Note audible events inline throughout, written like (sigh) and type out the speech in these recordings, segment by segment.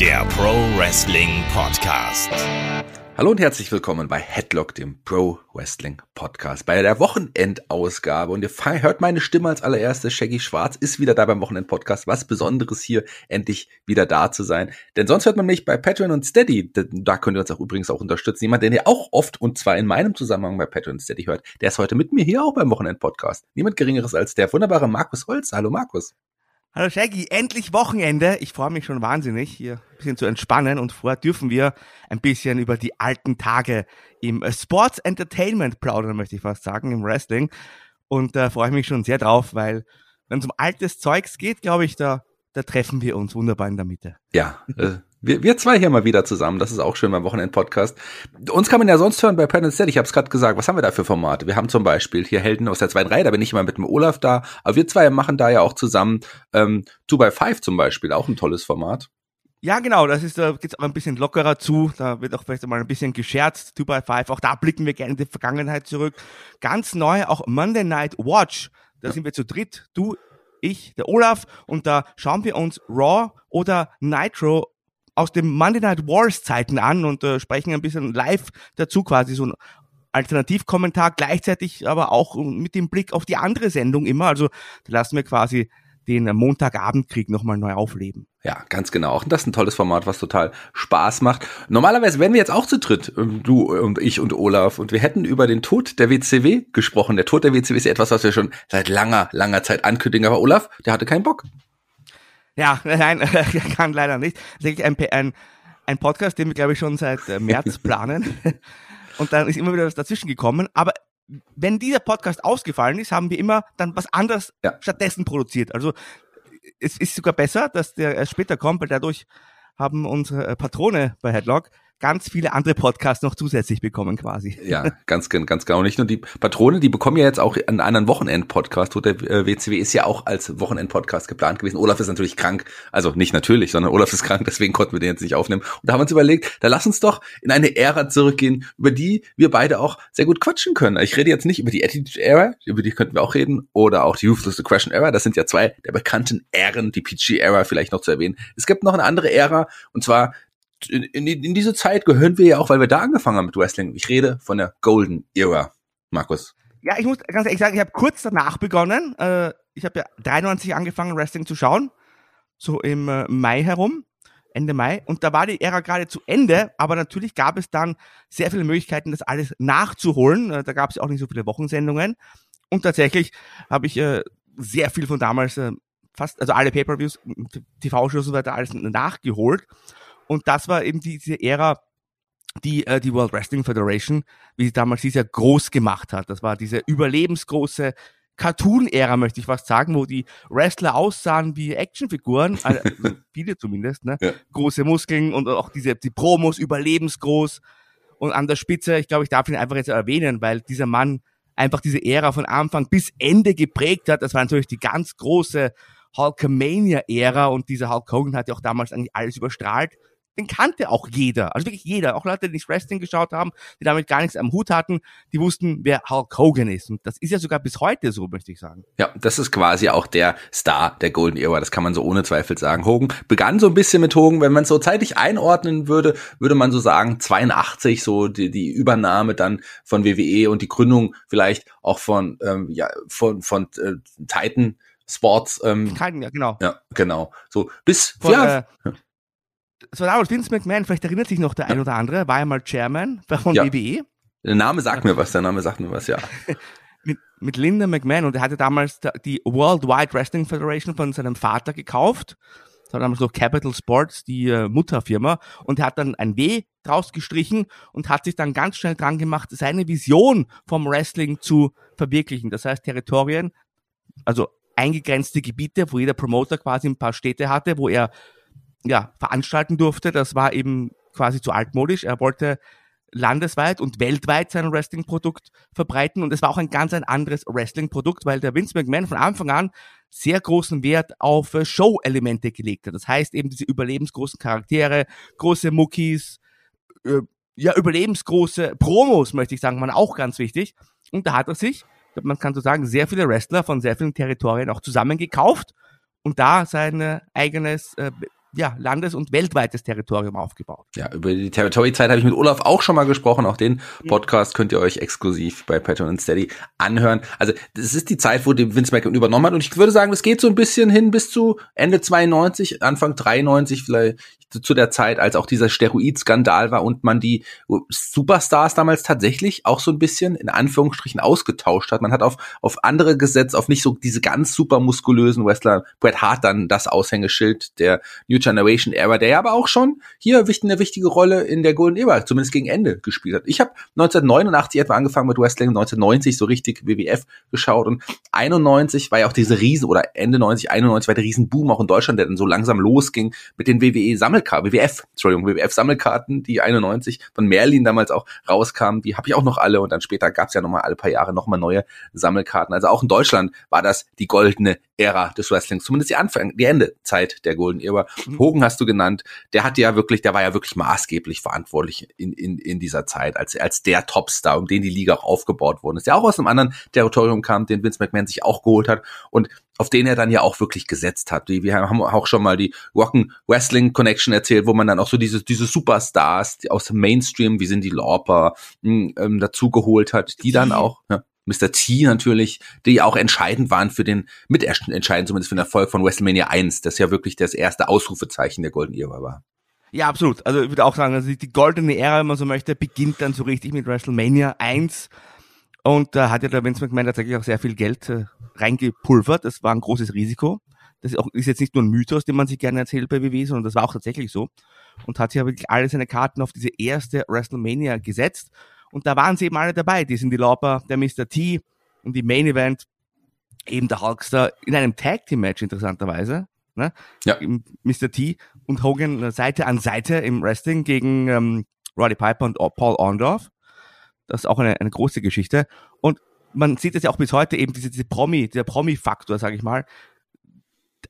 der Pro Wrestling Podcast. Hallo und herzlich willkommen bei Headlock, dem Pro Wrestling Podcast. Bei der Wochenendausgabe. Und ihr hört meine Stimme als allererstes. Shaggy Schwarz ist wieder da beim Wochenend-Podcast. Was Besonderes hier, endlich wieder da zu sein. Denn sonst hört man mich bei Patreon und Steady. Da könnt ihr uns auch übrigens auch unterstützen. Jemand, den ihr auch oft und zwar in meinem Zusammenhang bei Patreon und Steady hört, der ist heute mit mir hier auch beim Wochenend-Podcast. Niemand Geringeres als der wunderbare Markus Holz. Hallo Markus. Hallo Shaggy, endlich Wochenende. Ich freue mich schon wahnsinnig, hier ein bisschen zu entspannen und vorher dürfen wir ein bisschen über die alten Tage im Sports Entertainment plaudern, möchte ich fast sagen, im Wrestling. Und da äh, freue ich mich schon sehr drauf, weil wenn es um altes Zeugs geht, glaube ich, da, da treffen wir uns wunderbar in der Mitte. Ja, äh, wir, wir zwei hier mal wieder zusammen. Das ist auch schön beim Wochenend-Podcast. Uns kann man ja sonst hören bei Penn Set. Ich habe es gerade gesagt. Was haben wir da für Formate? Wir haben zum Beispiel hier Helden aus der zweiten Reihe. Da bin ich immer mit dem Olaf da. Aber wir zwei machen da ja auch zusammen ähm, 2x5 zum Beispiel. Auch ein tolles Format. Ja, genau, das ist, da geht's aber ein bisschen lockerer zu. Da wird auch vielleicht mal ein bisschen gescherzt. 2x5, auch da blicken wir gerne in die Vergangenheit zurück. Ganz neu, auch Monday Night Watch. Da ja. sind wir zu dritt. Du, ich, der Olaf. Und da schauen wir uns Raw oder Nitro aus dem Monday Night Wars Zeiten an und äh, sprechen ein bisschen live dazu quasi so ein Alternativkommentar, gleichzeitig aber auch mit dem Blick auf die andere Sendung immer. Also da lassen wir quasi den Montagabendkrieg nochmal neu aufleben. Ja, ganz genau. Und das ist ein tolles Format, was total Spaß macht. Normalerweise wären wir jetzt auch zu dritt, ähm, du und ich und Olaf, und wir hätten über den Tod der WCW gesprochen. Der Tod der WCW ist etwas, was wir schon seit langer, langer Zeit ankündigen. Aber Olaf, der hatte keinen Bock. Ja, (laughs) nein, (laughs) kann leider nicht. Das ist ein, ein, ein Podcast, den wir, glaube ich, schon seit äh, März (laughs) planen. Und dann ist immer wieder was dazwischen gekommen. Aber wenn dieser Podcast ausgefallen ist, haben wir immer dann was anderes ja. stattdessen produziert. Also es ist sogar besser, dass der erst später kommt, weil dadurch haben unsere äh, Patrone bei Headlock ganz viele andere Podcasts noch zusätzlich bekommen quasi. Ja, ganz, ganz genau. Nicht nur die Patrone, die bekommen ja jetzt auch einen anderen Wochenend-Podcast. Der WCW ist ja auch als Wochenend-Podcast geplant gewesen. Olaf ist natürlich krank. Also nicht natürlich, sondern Olaf ist krank, deswegen konnten wir den jetzt nicht aufnehmen. Und da haben wir uns überlegt, da lass uns doch in eine Ära zurückgehen, über die wir beide auch sehr gut quatschen können. Ich rede jetzt nicht über die Attitude Era, über die könnten wir auch reden, oder auch die Ruthless Aggression Era. Das sind ja zwei der bekannten Ähren, die PG Era vielleicht noch zu erwähnen. Es gibt noch eine andere Ära, und zwar in, in, in diese Zeit gehören wir ja auch, weil wir da angefangen haben mit Wrestling. Ich rede von der Golden Era, Markus. Ja, ich muss ganz ehrlich sagen, ich habe kurz danach begonnen. Äh, ich habe ja 93 angefangen, Wrestling zu schauen, so im äh, Mai herum, Ende Mai. Und da war die Ära gerade zu Ende, aber natürlich gab es dann sehr viele Möglichkeiten, das alles nachzuholen. Äh, da gab es auch nicht so viele Wochensendungen. Und tatsächlich habe ich äh, sehr viel von damals, äh, fast, also alle Pay-Per-Views, TV-Shows und so weiter, alles nachgeholt. Und das war eben diese Ära, die äh, die World Wrestling Federation, wie sie damals hieß, ja groß gemacht hat. Das war diese überlebensgroße Cartoon-Ära, möchte ich fast sagen, wo die Wrestler aussahen wie Actionfiguren, (laughs) also viele zumindest, ne? Ja. Große Muskeln und auch diese die Promos überlebensgroß. Und an der Spitze, ich glaube, ich darf ihn einfach jetzt erwähnen, weil dieser Mann einfach diese Ära von Anfang bis Ende geprägt hat. Das war natürlich die ganz große Hulkamania-Ära und dieser Hulk Hogan hat ja auch damals eigentlich alles überstrahlt den kannte auch jeder. Also wirklich jeder. Auch Leute, die nicht Wrestling geschaut haben, die damit gar nichts am Hut hatten, die wussten, wer Hulk Hogan ist. Und das ist ja sogar bis heute so, möchte ich sagen. Ja, das ist quasi auch der Star der Golden Era. Das kann man so ohne Zweifel sagen. Hogan begann so ein bisschen mit Hogan. Wenn man es so zeitlich einordnen würde, würde man so sagen, 82, so die, die Übernahme dann von WWE und die Gründung vielleicht auch von, ähm, ja, von, von äh, Titan Sports. Ähm, Titan, ja, genau. Ja, genau. So bis, von, ja. Äh, es war damals Vince McMahon, vielleicht erinnert sich noch der ein oder andere, war ja mal Chairman von ja. WWE. Der Name sagt mir was, der Name sagt mir was, ja. (laughs) mit, mit Linda McMahon und er hatte damals die Worldwide Wrestling Federation von seinem Vater gekauft. Das war damals so Capital Sports, die äh, Mutterfirma. Und er hat dann ein W draus gestrichen und hat sich dann ganz schnell dran gemacht, seine Vision vom Wrestling zu verwirklichen. Das heißt, Territorien, also eingegrenzte Gebiete, wo jeder Promoter quasi ein paar Städte hatte, wo er ja, veranstalten durfte. Das war eben quasi zu altmodisch. Er wollte landesweit und weltweit sein Wrestling-Produkt verbreiten und es war auch ein ganz ein anderes Wrestling-Produkt, weil der Vince McMahon von Anfang an sehr großen Wert auf äh, Show-Elemente gelegt hat. Das heißt eben diese überlebensgroßen Charaktere, große Muckis, äh, ja, überlebensgroße Promos, möchte ich sagen, waren auch ganz wichtig. Und da hat er sich, man kann so sagen, sehr viele Wrestler von sehr vielen Territorien auch zusammengekauft und da sein eigenes äh, ja, Landes- und weltweites Territorium aufgebaut. Ja, über die Territory-Zeit habe ich mit Olaf auch schon mal gesprochen. Auch den Podcast könnt ihr euch exklusiv bei Patreon und Steady anhören. Also das ist die Zeit, wo Vince McMahon übernommen hat. Und ich würde sagen, es geht so ein bisschen hin bis zu Ende 92, Anfang 93 vielleicht zu der Zeit, als auch dieser Steroid-Skandal war und man die Superstars damals tatsächlich auch so ein bisschen in Anführungsstrichen ausgetauscht hat. Man hat auf, auf andere gesetzt, auf nicht so diese ganz super muskulösen Wrestler. Bret Hart dann das Aushängeschild der New Generation Era, der ja aber auch schon hier eine wichtige Rolle in der Golden Era, zumindest gegen Ende gespielt hat. Ich habe 1989 etwa angefangen mit Wrestling, 1990 so richtig WWF geschaut und 91 war ja auch diese Riesen, oder Ende 90, 91 war der Riesenboom auch in Deutschland, der dann so langsam losging mit den WWE Sammel Sammelkarten, WWF, Entschuldigung, WWF Sammelkarten, die 91 von Merlin damals auch rauskamen, die habe ich auch noch alle und dann später gab es ja nochmal alle paar Jahre nochmal neue Sammelkarten. Also auch in Deutschland war das die goldene Ära des Wrestlings, zumindest die Anfang, die Endezeit der Golden Ära. Mhm. Hogan hast du genannt, der hatte ja wirklich, der war ja wirklich maßgeblich verantwortlich in, in, in dieser Zeit, als, als der Topstar, um den die Liga auch aufgebaut worden ist, der auch aus einem anderen Territorium kam, den Vince McMahon sich auch geholt hat und auf den er dann ja auch wirklich gesetzt hat. Wir haben auch schon mal die Rock'n Wrestling Connection erzählt, wo man dann auch so diese, diese Superstars aus dem Mainstream, wie sind die Lauper, hm, ähm, dazu geholt hat, die dann auch, ja, Mr. T natürlich, die auch entscheidend waren für den, mitentscheidend zumindest für den Erfolg von WrestleMania 1, das ja wirklich das erste Ausrufezeichen der Golden Era war. Ja, absolut. Also ich würde auch sagen, also die goldene Ära, wenn man so möchte, beginnt dann so richtig mit WrestleMania 1 und da hat ja der Vince McMahon tatsächlich auch sehr viel Geld äh, reingepulvert. Das war ein großes Risiko. Das ist, auch, ist jetzt nicht nur ein Mythos, den man sich gerne erzählt bei WWE, sondern das war auch tatsächlich so. Und hat sich ja wirklich alle seine Karten auf diese erste WrestleMania gesetzt. Und da waren sie eben alle dabei. Die sind die Lauper, der Mr. T und die Main Event, eben der Hulkster in einem Tag Team Match interessanterweise. Ne? Ja. Mr. T und Hogan äh, Seite an Seite im Wrestling gegen ähm, Roddy Piper und Paul Orndorff. Das ist auch eine, eine große Geschichte. Und man sieht es ja auch bis heute eben, diese, diese Promi, der Promi-Faktor, sage ich mal,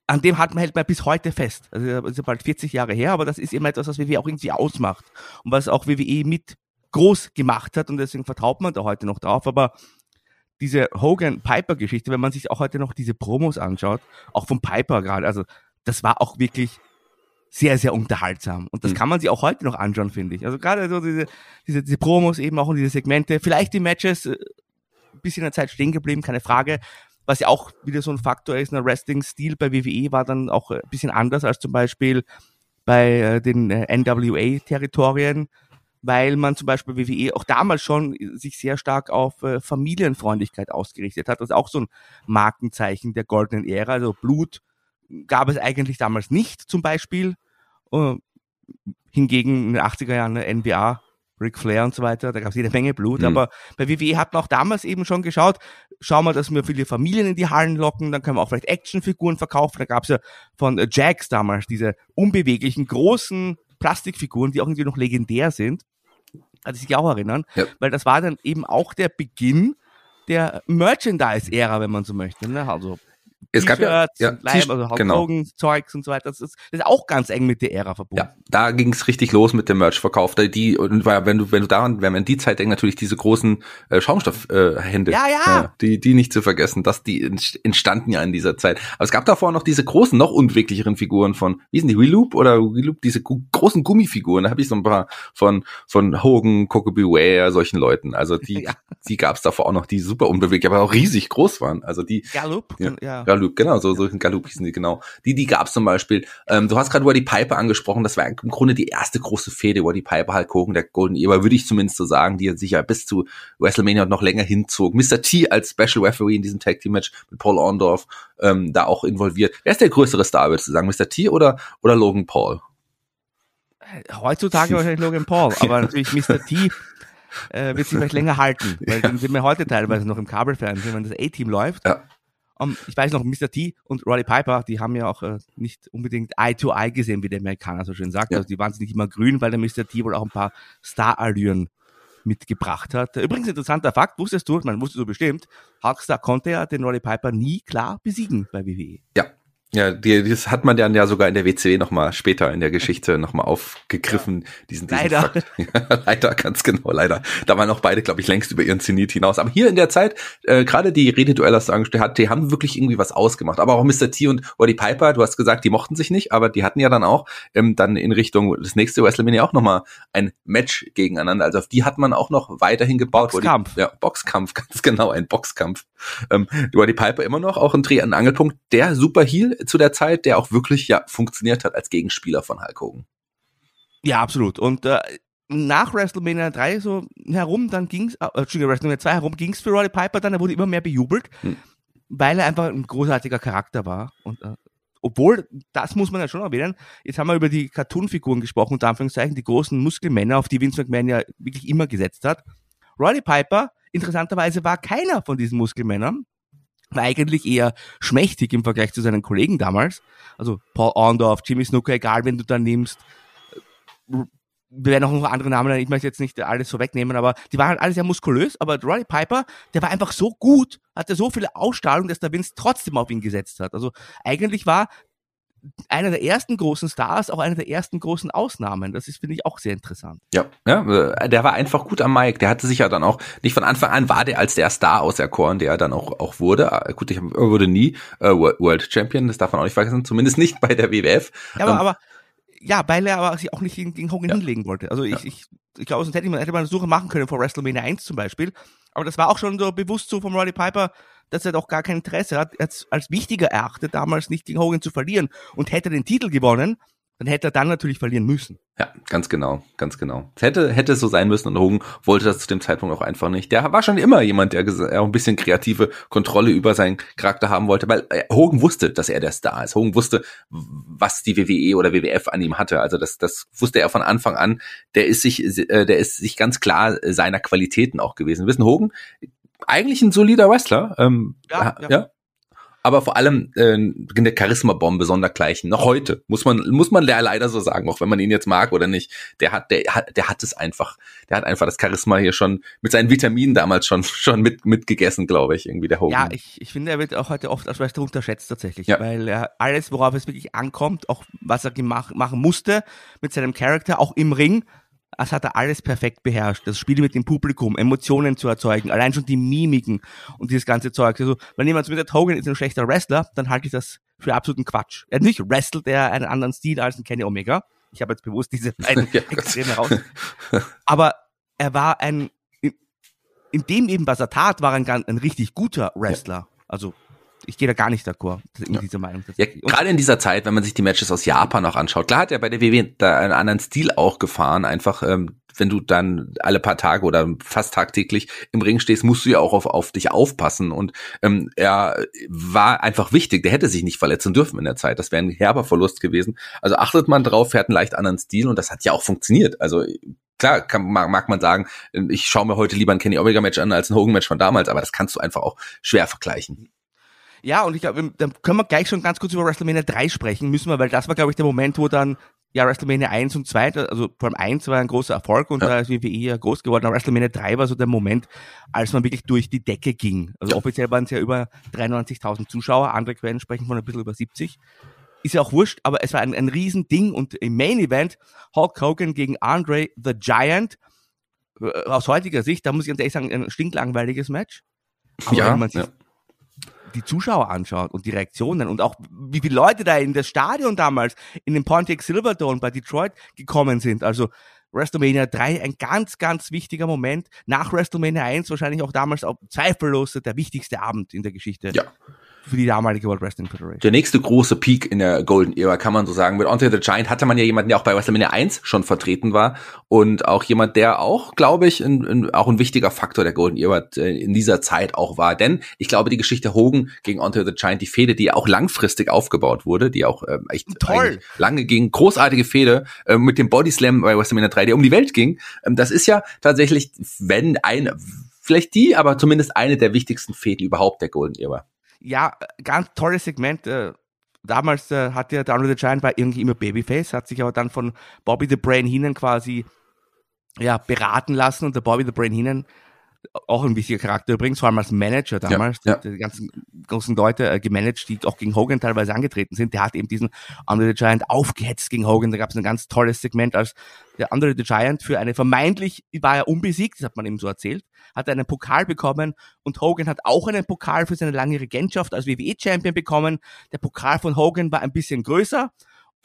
an dem hat man, hält man bis heute fest. Also das ist ja bald 40 Jahre her, aber das ist immer etwas, was WWE auch irgendwie ausmacht und was auch WWE mit groß gemacht hat und deswegen vertraut man da heute noch drauf. Aber diese Hogan-Piper-Geschichte, wenn man sich auch heute noch diese Promos anschaut, auch von Piper gerade, also das war auch wirklich sehr, sehr unterhaltsam. Und das mhm. kann man sich auch heute noch anschauen, finde ich. Also gerade so diese, diese, diese Promos eben auch und diese Segmente, vielleicht die Matches, äh, ein bisschen in der Zeit stehen geblieben, keine Frage. Was ja auch wieder so ein Faktor ist, ein Wrestling-Stil bei WWE war dann auch ein bisschen anders als zum Beispiel bei äh, den äh, NWA-Territorien, weil man zum Beispiel bei WWE auch damals schon sich sehr stark auf äh, Familienfreundlichkeit ausgerichtet hat. Das ist auch so ein Markenzeichen der goldenen Ära. Also Blut gab es eigentlich damals nicht zum Beispiel. Uh, hingegen in den 80er Jahren eine NBA, Ric Flair und so weiter, da gab es jede Menge Blut. Mhm. Aber bei WWE hat man auch damals eben schon geschaut, schauen wir, dass wir viele Familien in die Hallen locken, dann können wir auch vielleicht Actionfiguren verkaufen. Da gab es ja von Jax damals diese unbeweglichen, großen Plastikfiguren, die auch irgendwie noch legendär sind. Also sich auch erinnern, ja. weil das war dann eben auch der Beginn der Merchandise-Ära, wenn man so möchte. Ne? Also es gab ja, ja Leib, also genau. Zeugs und so weiter. Das ist, das ist auch ganz eng mit der Ära verbunden. Ja, da ging es richtig los mit dem Merch-Verkauf. Die, und wenn du, wenn du daran, wenn man die Zeit denkt, natürlich diese großen äh, Schaumstoffhände, äh, ja, ja. ja, die, die nicht zu vergessen, dass die entstanden ja in dieser Zeit. Aber es gab davor noch diese großen, noch unwirklicheren Figuren von, wie sind die, Reloop oder Reloop, diese großen Gummifiguren. Da habe ich so ein paar von von Hogan, Coco Beware, solchen Leuten. Also die, (laughs) ja. die gab es davor auch noch, die super unbeweglich, aber auch riesig groß waren. Also die. Gallup, ja. ja. Gallup, genau, so, so Gallup hießen die, genau. Die, die gab's zum Beispiel. Ähm, du hast gerade Waddy Piper angesprochen, das war im Grunde die erste große Fehde, Waddy Piper, halt Hogan, der Golden Era, würde ich zumindest so sagen, die sich ja bis zu WrestleMania noch länger hinzog. Mr. T als Special Referee in diesem Tag Team Match mit Paul Orndorff, ähm, da auch involviert. Wer ist der größere Star, würdest du sagen, Mr. T oder, oder Logan Paul? Heutzutage wahrscheinlich Logan Paul, (laughs) aber natürlich Mr. T äh, wird sich vielleicht länger halten, weil den sehen wir heute teilweise noch im Kabelfernsehen, wenn das A-Team läuft. Ja. Um, ähm, ich weiß noch, Mr. T und Roddy Piper, die haben ja auch äh, nicht unbedingt Eye to Eye gesehen, wie der Amerikaner so schön sagt. Ja. Also die waren nicht immer grün, weil der Mr. T wohl auch ein paar Star-Allüren mitgebracht hat. Übrigens interessanter Fakt, wusstest du, man wusste so bestimmt, Hulkstar konnte ja den Roddy Piper nie klar besiegen bei WWE. Ja, Ja, die, das hat man dann ja sogar in der WCW nochmal später in der Geschichte nochmal aufgegriffen, ja. diesen, diesen Leider. Fakt. (laughs) Ja, leider, ganz genau, leider. Da waren auch beide, glaube ich, längst über ihren Zenit hinaus. Aber hier in der Zeit, äh, gerade die Rededueller, angestellt hat, die haben wirklich irgendwie was ausgemacht. Aber auch Mr. T und Roddy Piper, du hast gesagt, die mochten sich nicht, aber die hatten ja dann auch ähm, dann in Richtung das nächste WrestleMania auch nochmal ein Match gegeneinander. Also auf die hat man auch noch weiterhin gebaut. Boxkampf. Die, ja, Boxkampf, (laughs) ganz genau, ein Boxkampf. Ähm, Roddy Piper immer noch auch ein Dreh- und Angelpunkt. Der Super Heel zu der Zeit, der auch wirklich ja funktioniert hat als Gegenspieler von Hulk Hogan. Ja, absolut. Und äh, nach WrestleMania 3 so herum, dann ging's, äh, Entschuldigung, WrestleMania 2 herum ging's für Roddy Piper dann, er wurde immer mehr bejubelt, Hm. weil er einfach ein großartiger Charakter war. Und äh, obwohl, das muss man ja schon erwähnen, jetzt haben wir über die Cartoon-Figuren gesprochen, unter Anführungszeichen, die großen Muskelmänner, auf die Vince McMahon ja wirklich immer gesetzt hat. Roddy Piper, interessanterweise, war keiner von diesen Muskelmännern, war eigentlich eher schmächtig im Vergleich zu seinen Kollegen damals. Also Paul Orndorff, Jimmy Snooker, egal wen du da nimmst. Wir werden auch noch andere Namen, nennen, ich möchte jetzt nicht alles so wegnehmen, aber die waren halt alle sehr muskulös, aber Roddy Piper, der war einfach so gut, hatte so viele Ausstrahlung, dass der Vince trotzdem auf ihn gesetzt hat. Also eigentlich war einer der ersten großen Stars auch einer der ersten großen Ausnahmen. Das ist, finde ich, auch sehr interessant. Ja, ja, äh, der war einfach gut am Mike. Der hatte sich ja dann auch nicht von Anfang an war der als der Star auserkoren, der er dann auch auch wurde. Äh, Gut, ich wurde nie äh, World World Champion, das darf man auch nicht vergessen, zumindest nicht bei der WWF. Ja, aber, Ähm, aber ja, weil er aber sich auch nicht gegen, gegen Hogan Ja. hinlegen wollte. Also ich, Ja. ich, ich glaube, sonst hätte man, hätte man eine Suche machen können vor WrestleMania 1 zum Beispiel. Aber das war auch schon so bewusst so vom Roddy Piper, dass er doch gar kein Interesse hat, als, als wichtiger erachtet, damals nicht gegen Hogan zu verlieren. Und hätte er den Titel gewonnen, dann hätte er dann natürlich verlieren müssen. Ja, ganz genau, ganz genau. Es hätte, hätte so sein müssen und Hogan wollte das zu dem Zeitpunkt auch einfach nicht. Der war schon immer jemand, der auch ein bisschen kreative Kontrolle über seinen Charakter haben wollte, weil äh, Hogan wusste, dass er der Star ist. Hogan wusste, was die WWE oder WWF an ihm hatte. Also das, das wusste er von Anfang an. Der ist sich, äh, der ist sich ganz klar seiner Qualitäten auch gewesen. Wissen, Hogan, eigentlich ein solider Wrestler, ähm, Ja, ja, ja. Aber vor allem äh, eine Charisma-Bombe sondergleichen. Noch heute muss man muss man le- leider so sagen, auch wenn man ihn jetzt mag oder nicht. Der hat der hat der hat es einfach. Der hat einfach das Charisma hier schon mit seinen Vitaminen damals schon (laughs) schon mit mitgegessen, glaube ich, irgendwie der Hogan. Ja, ich, ich finde, er wird auch heute oft als Wrestler unterschätzt tatsächlich, Ja. weil er alles, worauf es wirklich ankommt, auch was er gemach, machen musste mit seinem Charakter, auch im Ring, das hat er alles perfekt beherrscht. Das Spiel mit dem Publikum, Emotionen zu erzeugen, allein schon die Mimiken und dieses ganze Zeug. Also, wenn jemand zu mir sagt, Hogan ist ein schlechter Wrestler, dann halte ich das für absoluten Quatsch. Er nicht wrestelt er einen anderen Stil als ein Kenny Omega. Ich habe jetzt bewusst diese beiden (laughs) Ja. Extreme raus. Aber er war ein, in, in dem eben, was er tat, war ein, ein richtig guter Wrestler. Also, ich gehe da gar nicht d'accord in Ja. dieser Meinung. Ja, gerade in dieser Zeit, wenn man sich die Matches aus Japan auch anschaut, klar hat er bei der WWE da einen anderen Stil auch gefahren. Einfach, ähm, wenn du dann alle paar Tage oder fast tagtäglich im Ring stehst, musst du ja auch auf, auf dich aufpassen. Und ähm, er war einfach wichtig. Der hätte sich nicht verletzen dürfen in der Zeit. Das wäre ein herber Verlust gewesen. Also achtet man drauf, er hat einen leicht anderen Stil und das hat ja auch funktioniert. Also klar kann, mag, mag man sagen, ich schaue mir heute lieber ein Kenny Omega Match an als ein Hogan Match von damals, aber das kannst du einfach auch schwer vergleichen. Ja, und ich glaube, dann können wir gleich schon ganz kurz über WrestleMania 3 sprechen, müssen wir, weil das war, glaube ich, der Moment, wo dann ja WrestleMania 1 und 2, also vor allem 1 war ein großer Erfolg und Ja. da ist WWE ja groß geworden, aber WrestleMania 3 war so der Moment, als man wirklich durch die Decke ging. Also Ja. offiziell waren es ja über 93.000 Zuschauer, andere Quellen sprechen von ein bisschen über 70. Ist ja auch wurscht, aber es war ein, ein Riesending und im Main Event Hulk Hogan gegen Andre the Giant. Äh, Aus heutiger Sicht, da muss ich ganz ehrlich sagen, ein stinklangweiliges Match. Aber Ja, wenn man sich ja. Die Zuschauer anschaut und die Reaktionen und auch wie viele Leute da in das Stadion damals in den Pontiac Silverdome bei Detroit gekommen sind. Also WrestleMania 3 ein ganz, ganz wichtiger Moment. Nach WrestleMania 1 wahrscheinlich auch damals auch zweifellos der wichtigste Abend in der Geschichte Ja. Für die damalige World Wrestling Federation. Der nächste große Peak in der Golden Era, kann man so sagen. Mit Andre the Giant hatte man ja jemanden, der auch bei WrestleMania 1 schon vertreten war und auch jemand, der auch, glaube ich, ein, ein, auch ein wichtiger Faktor der Golden Era äh, in dieser Zeit auch war. Denn ich glaube, die Geschichte Hogan gegen Andre the Giant, die Fehde, die auch langfristig aufgebaut wurde, die auch ähm, echt lange ging, großartige Fehde äh, mit dem Body Slam bei WrestleMania 3, der um die Welt ging. Ähm, das ist ja tatsächlich, wenn eine, vielleicht die, aber zumindest eine der wichtigsten Fäden überhaupt der Golden Era. Ja, ganz tolles Segment. Äh, damals äh, hat ja Andre the Giant war irgendwie immer Babyface, hat sich aber dann von Bobby the Brain Heenan quasi ja, beraten lassen und der Bobby the Brain Heenan auch ein wichtiger Charakter übrigens, vor allem als Manager damals, Ja, ja. Die, ganzen großen Leute äh, gemanagt, die auch gegen Hogan teilweise angetreten sind. Der hat eben diesen Andre the Giant aufgehetzt gegen Hogan. Da gab es ein ganz tolles Segment, als der Andre the Giant für eine vermeintlich, war er unbesiegt, das hat man ihm so erzählt, hat einen Pokal bekommen und Hogan hat auch einen Pokal für seine lange Regentschaft als WWE-Champion bekommen. Der Pokal von Hogan war ein bisschen größer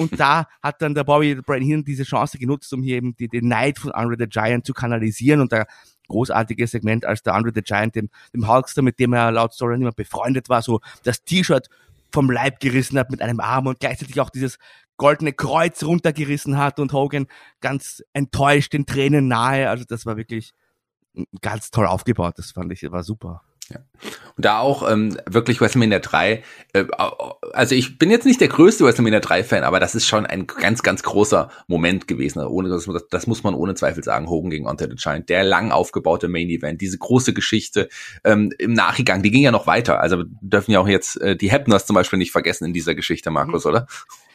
und da hat dann der Bobby Brian Heenan diese Chance genutzt, um hier eben die, den Neid von Andre the Giant zu kanalisieren und da großartiges Segment, als der Andre the Giant dem, dem Hulkster, mit dem er laut Story immer befreundet war, so das T-Shirt vom Leib gerissen hat mit einem Arm und gleichzeitig auch dieses goldene Kreuz runtergerissen hat und Hogan ganz enttäuscht, den Tränen nahe. Also das war wirklich ganz toll aufgebaut. Das fand ich, war super. Und da auch ähm, wirklich WrestleMania 3, äh, also ich bin jetzt nicht der größte WrestleMania 3 Fan, aber das ist schon ein ganz, ganz großer Moment gewesen. Ohne das, das muss man ohne Zweifel sagen. Hogan gegen Andre the Giant, der lang aufgebaute Main Event, diese große Geschichte ähm, im Nachgang, die ging ja noch weiter. Also wir dürfen ja auch jetzt äh, die Hepners zum Beispiel nicht vergessen in dieser Geschichte, Markus, oder?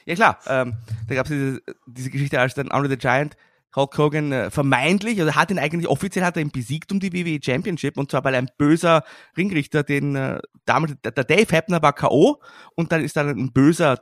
Ja klar, ähm, da gab es diese, diese Geschichte, als dann Andre the Giant Hulk Hogan äh, vermeintlich, also hat ihn eigentlich offiziell hat er ihn besiegt um die WWE Championship und zwar weil ein böser Ringrichter, den äh, damals der Dave Hebner war KO und dann ist dann ein böser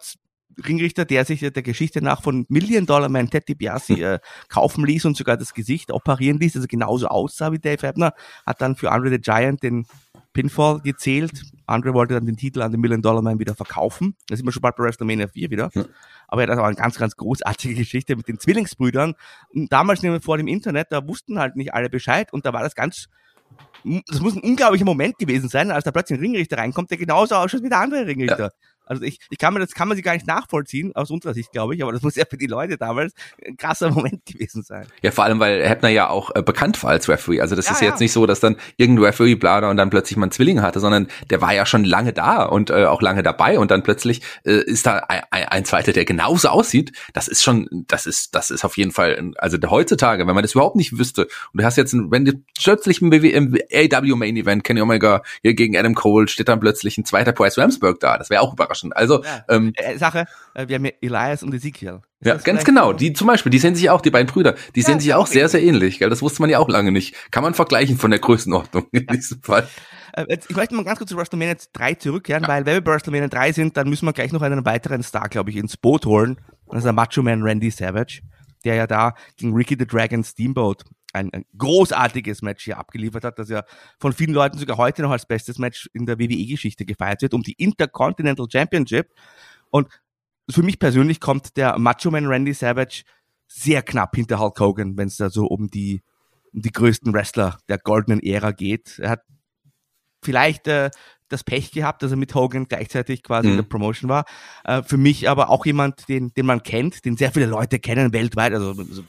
Ringrichter, der sich äh, der Geschichte nach von Million Dollar Man Ted DiBiase äh, kaufen ließ und sogar das Gesicht operieren ließ, also genauso aussah wie Dave Hebner, hat dann für Andre the Giant den Pinfall gezählt. Andre wollte dann den Titel an den Million Dollar Man wieder verkaufen. Da sind wir schon bald bei WrestleMania 4 wieder. Ja. Aber ja, das war eine ganz, ganz großartige Geschichte mit den Zwillingsbrüdern. Und damals nämlich vor dem Internet, da wussten halt nicht alle Bescheid und da war das ganz, das muss ein unglaublicher Moment gewesen sein, als da plötzlich ein Ringrichter reinkommt, der genauso ausschaut wie der andere Ringrichter. Also ich, ich kann mir das kann man sich gar nicht nachvollziehen aus unserer Sicht, glaube ich, aber das muss ja für die Leute damals ein krasser (laughs) Moment gewesen sein. Ja, vor allem, weil Hebner ja auch äh, bekannt war als Referee. Also das Ja, ist ja. jetzt nicht so, dass dann irgendein Referee blader und dann plötzlich mal einen Zwilling hatte, sondern der war ja schon lange da und äh, auch lange dabei und dann plötzlich äh, ist da ein, ein, ein zweiter, der genauso aussieht. Das ist schon, das ist, das ist auf jeden Fall, also heutzutage, wenn man das überhaupt nicht wüsste und du hast jetzt, ein, wenn du plötzlich im, BW, im AW Main Event, Kenny Omega hier gegen Adam Cole, steht dann plötzlich ein zweiter Price Ramsberg da. Das wäre auch überraschend. Also Ja. ähm, Äh, Sache, äh, wir haben ja Elias und Ezekiel. Ist ja, ganz genau. Die zum Beispiel, die sehen sich auch, die beiden Brüder, die Ja, sehen sich auch sehr, sehr ähnlich. Gell? Das wusste man ja auch lange nicht. Kann man vergleichen von der Größenordnung in diesem Fall. Äh, jetzt, ich möchte mal ganz kurz zu WrestleMania 3 zurückkehren, weil wenn wir bei WrestleMania 3 sind, dann müssen wir gleich noch einen weiteren Star, glaube ich, ins Boot holen. Das ist der Macho Man Randy Savage, der ja da gegen Ricky the Dragon Steamboat ein, ein großartiges Match hier abgeliefert hat, das ja von vielen Leuten sogar heute noch als bestes Match in der WWE-Geschichte gefeiert wird, um die Intercontinental Championship. Und für mich persönlich kommt der Macho Man Randy Savage sehr knapp hinter Hulk Hogan, wenn es da so um die, um die größten Wrestler der goldenen Ära geht. Er hat vielleicht äh, das Pech gehabt, dass er mit Hogan gleichzeitig quasi in Mhm. der Promotion war. Äh, für mich aber auch jemand, den, den man kennt, den sehr viele Leute kennen weltweit, also, also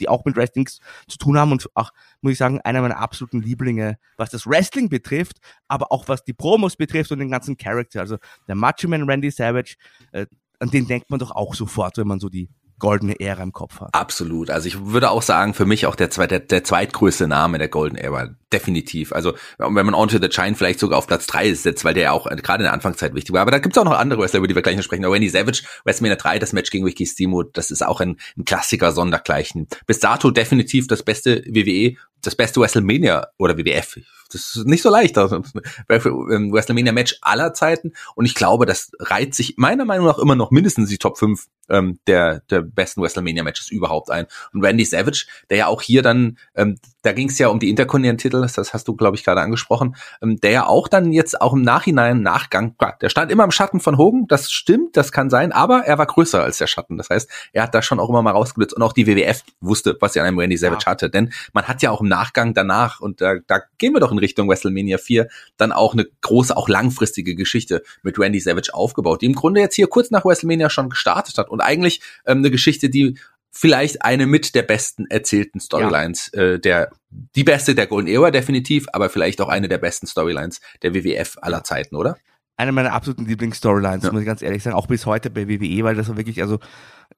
die auch mit Wrestling zu tun haben und auch, muss ich sagen, einer meiner absoluten Lieblinge, was das Wrestling betrifft, aber auch was die Promos betrifft und den ganzen Charakter. Also der Macho Man Randy Savage, äh, an den denkt man doch auch sofort, wenn man so die goldene Ära im Kopf hat. Absolut. Also ich würde auch sagen, für mich auch der, zweit, der, der zweitgrößte Name der Golden Era. Definitiv. Also wenn man Onto the Giant vielleicht sogar auf Platz drei setzt, weil der ja auch äh, gerade in der Anfangszeit wichtig war. Aber da gibt's auch noch andere Wrestler, über die wir gleich noch sprechen. Aber Randy Savage, WrestleMania 3, das Match gegen Ricky Steamboat, das ist auch ein, ein Klassiker sondergleichen. Bis dato definitiv das beste WWE, das beste WrestleMania oder WWF. Das ist nicht so leicht. Also, ähm, WrestleMania Match aller Zeiten. Und ich glaube, das reiht sich meiner Meinung nach immer noch mindestens die Top 5 ähm, der, der besten WrestleMania Matches überhaupt ein. Und Randy Savage, der ja auch hier dann, ähm, da ging es ja um die Intercontinental, das hast du, glaube ich, gerade angesprochen, ähm, der ja auch dann jetzt auch im Nachhinein, Nachgang, der stand immer im Schatten von Hogan, das stimmt, das kann sein, aber er war größer als der Schatten. Das heißt, er hat da schon auch immer mal rausgeblitzt und auch die WWF wusste, was er an einem Randy Savage Ja. hatte. Denn man hat ja auch im Nachgang danach, und da, da gehen wir doch in Richtung WrestleMania 4, dann auch eine große, auch langfristige Geschichte mit Randy Savage aufgebaut, die im Grunde jetzt hier kurz nach WrestleMania schon gestartet hat und eigentlich ähm, eine Geschichte, die vielleicht eine mit der besten erzählten Storylines, äh, der die beste der Golden Era definitiv, aber vielleicht auch eine der besten Storylines der WWF aller Zeiten, oder? eine meiner absoluten Lieblingsstorylines, Ja. muss ich ganz ehrlich sagen, auch bis heute bei WWE, weil das war wirklich also,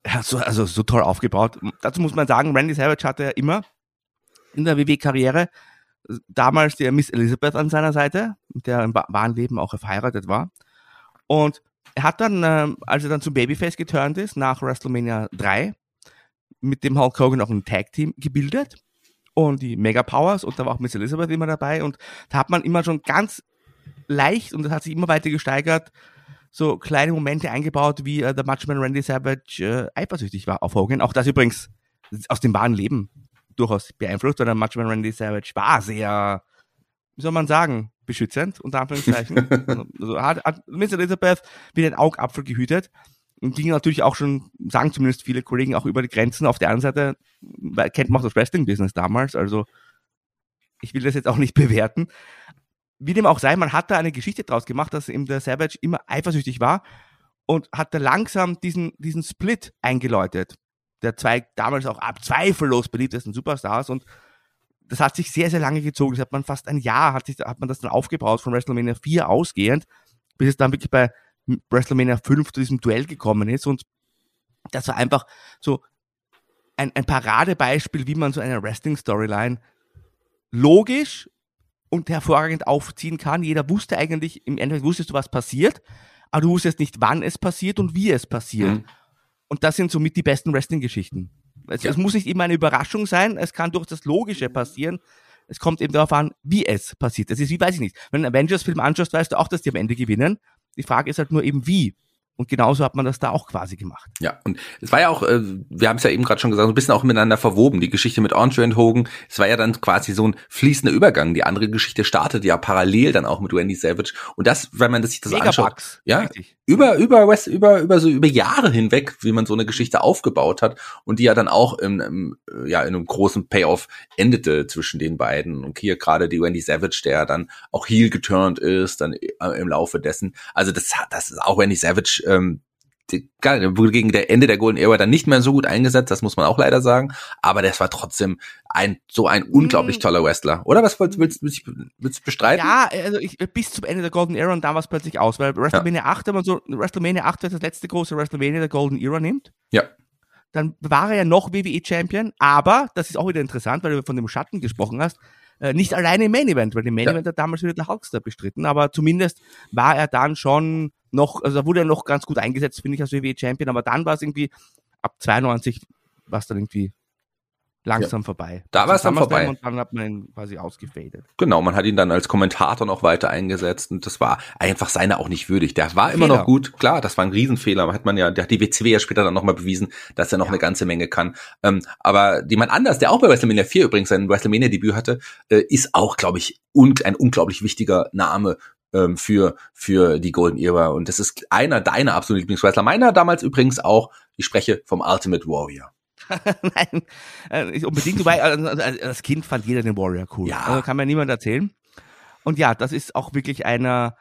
ja, so, also so toll aufgebaut. Dazu muss man sagen, Randy Savage hatte ja immer in der WWE-Karriere damals die Miss Elizabeth an seiner Seite, der im wa- wahren Leben auch verheiratet war. Und er hat dann, ähm, als er dann zum Babyface geturnt ist, nach WrestleMania 3, mit dem Hulk Hogan auch ein Tag-Team gebildet. und die Mega Powers und da war auch Miss Elizabeth immer dabei und da hat man immer schon ganz leicht und das hat sich immer weiter gesteigert, so kleine Momente eingebaut, wie äh, der Matchman Randy Savage äh, eifersüchtig war auf Hogan. Auch das übrigens aus dem wahren Leben durchaus beeinflusst, weil der Matchman Randy Savage war sehr, wie soll man sagen, beschützend, unter Anführungszeichen. (laughs) also hat, hat Miss Elizabeth wie den Augapfel gehütet und ging natürlich auch schon, sagen zumindest viele Kollegen, auch über die Grenzen. Auf der anderen Seite weil, kennt man auch das Wrestling-Business damals, also ich will das jetzt auch nicht (laughs) bewerten. Wie dem auch sei, man hat da eine Geschichte draus gemacht, dass eben der Savage immer eifersüchtig war und hat da langsam diesen, diesen Split eingeläutet. Der zwei damals auch ab zweifellos beliebtesten Superstars und das hat sich sehr, sehr lange gezogen. Das hat man fast ein Jahr, hat, sich, hat man das dann aufgebaut von WrestleMania 4 ausgehend, bis es dann wirklich bei WrestleMania 5 zu diesem Duell gekommen ist. Und das war einfach so ein, ein Paradebeispiel, wie man so eine Wrestling-Storyline logisch und hervorragend aufziehen kann. Jeder wusste eigentlich, im Endeffekt wusstest du, was passiert, aber du wusstest nicht, wann es passiert und wie es passiert. Mhm. Und das sind somit die besten Wrestling-Geschichten. Es, ja. es, muss nicht immer eine Überraschung sein, es kann durch das Logische passieren. Es kommt eben darauf an, wie es passiert. Das ist wie, weiß ich nicht. Wenn du einen Avengers-Film anschaust, weißt du auch, dass die am Ende gewinnen. Die Frage ist halt nur eben wie. Und genauso hat man das da auch quasi gemacht. Ja, und es war ja auch, äh, wir haben es ja eben gerade schon gesagt, ein bisschen auch miteinander verwoben. Die Geschichte mit Andre und Hogan, es war ja dann quasi so ein fließender Übergang. Die andere Geschichte startet ja parallel dann auch mit Wendy Savage. Und das, wenn man sich das Mega anschaut, ja, Richtig. über über West, über über so über Jahre hinweg, wie man so eine Geschichte aufgebaut hat und die ja dann auch im, im ja in einem großen Payoff endete zwischen den beiden. Und hier gerade die Wendy Savage, der dann auch heel geturnt ist, dann äh, im Laufe dessen. Also das das ist auch Wendy Savage ähm, die, wurde gegen der Ende der Golden Era dann nicht mehr so gut eingesetzt, das muss man auch leider sagen. Aber das war trotzdem ein so ein unglaublich hm. toller Wrestler, oder? Was willst, willst, willst, willst du bestreiten? Ja, also ich, bis zum Ende der Golden Era und dann war es plötzlich aus, weil WrestleMania ja. 8, wenn man so WrestleMania 8 als das letzte große WrestleMania der Golden Era nimmt. Ja. Dann war er ja noch WWE Champion, aber das ist auch wieder interessant, weil du von dem Schatten gesprochen hast. Äh, nicht alleine im Main Event, weil im Main ja. Event hat damals wieder der Hulkster bestritten, aber zumindest war er dann schon noch, also da wurde er noch ganz gut eingesetzt, finde ich, als WWE Champion, aber dann war es irgendwie ab 92 war es dann irgendwie langsam ja. vorbei. Da war es dann vorbei. Und dann hat man ihn quasi ausgefadet. Genau, man hat ihn dann als Kommentator noch weiter eingesetzt und das war einfach seiner auch nicht würdig. Der war immer Fehler. noch gut, klar, das war ein Riesenfehler. Hat man ja, der hat die WCW ja später dann nochmal bewiesen, dass er noch ja. eine ganze Menge kann. Ähm, aber jemand anders, der auch bei WrestleMania 4 übrigens sein WrestleMania-Debüt hatte, äh, ist auch, glaube ich, un ein unglaublich wichtiger Name ähm, für, für die Golden Era. Und das ist einer deiner absoluten Lieblingswrestler. Meiner damals übrigens auch, ich spreche vom Ultimate Warrior. (laughs) Nein, äh, unbedingt. Wobei, also, also, als Kind fand jeder den Warrior cool. Ja. Also kann mir niemand erzählen. Und ja, das ist auch wirklich einer,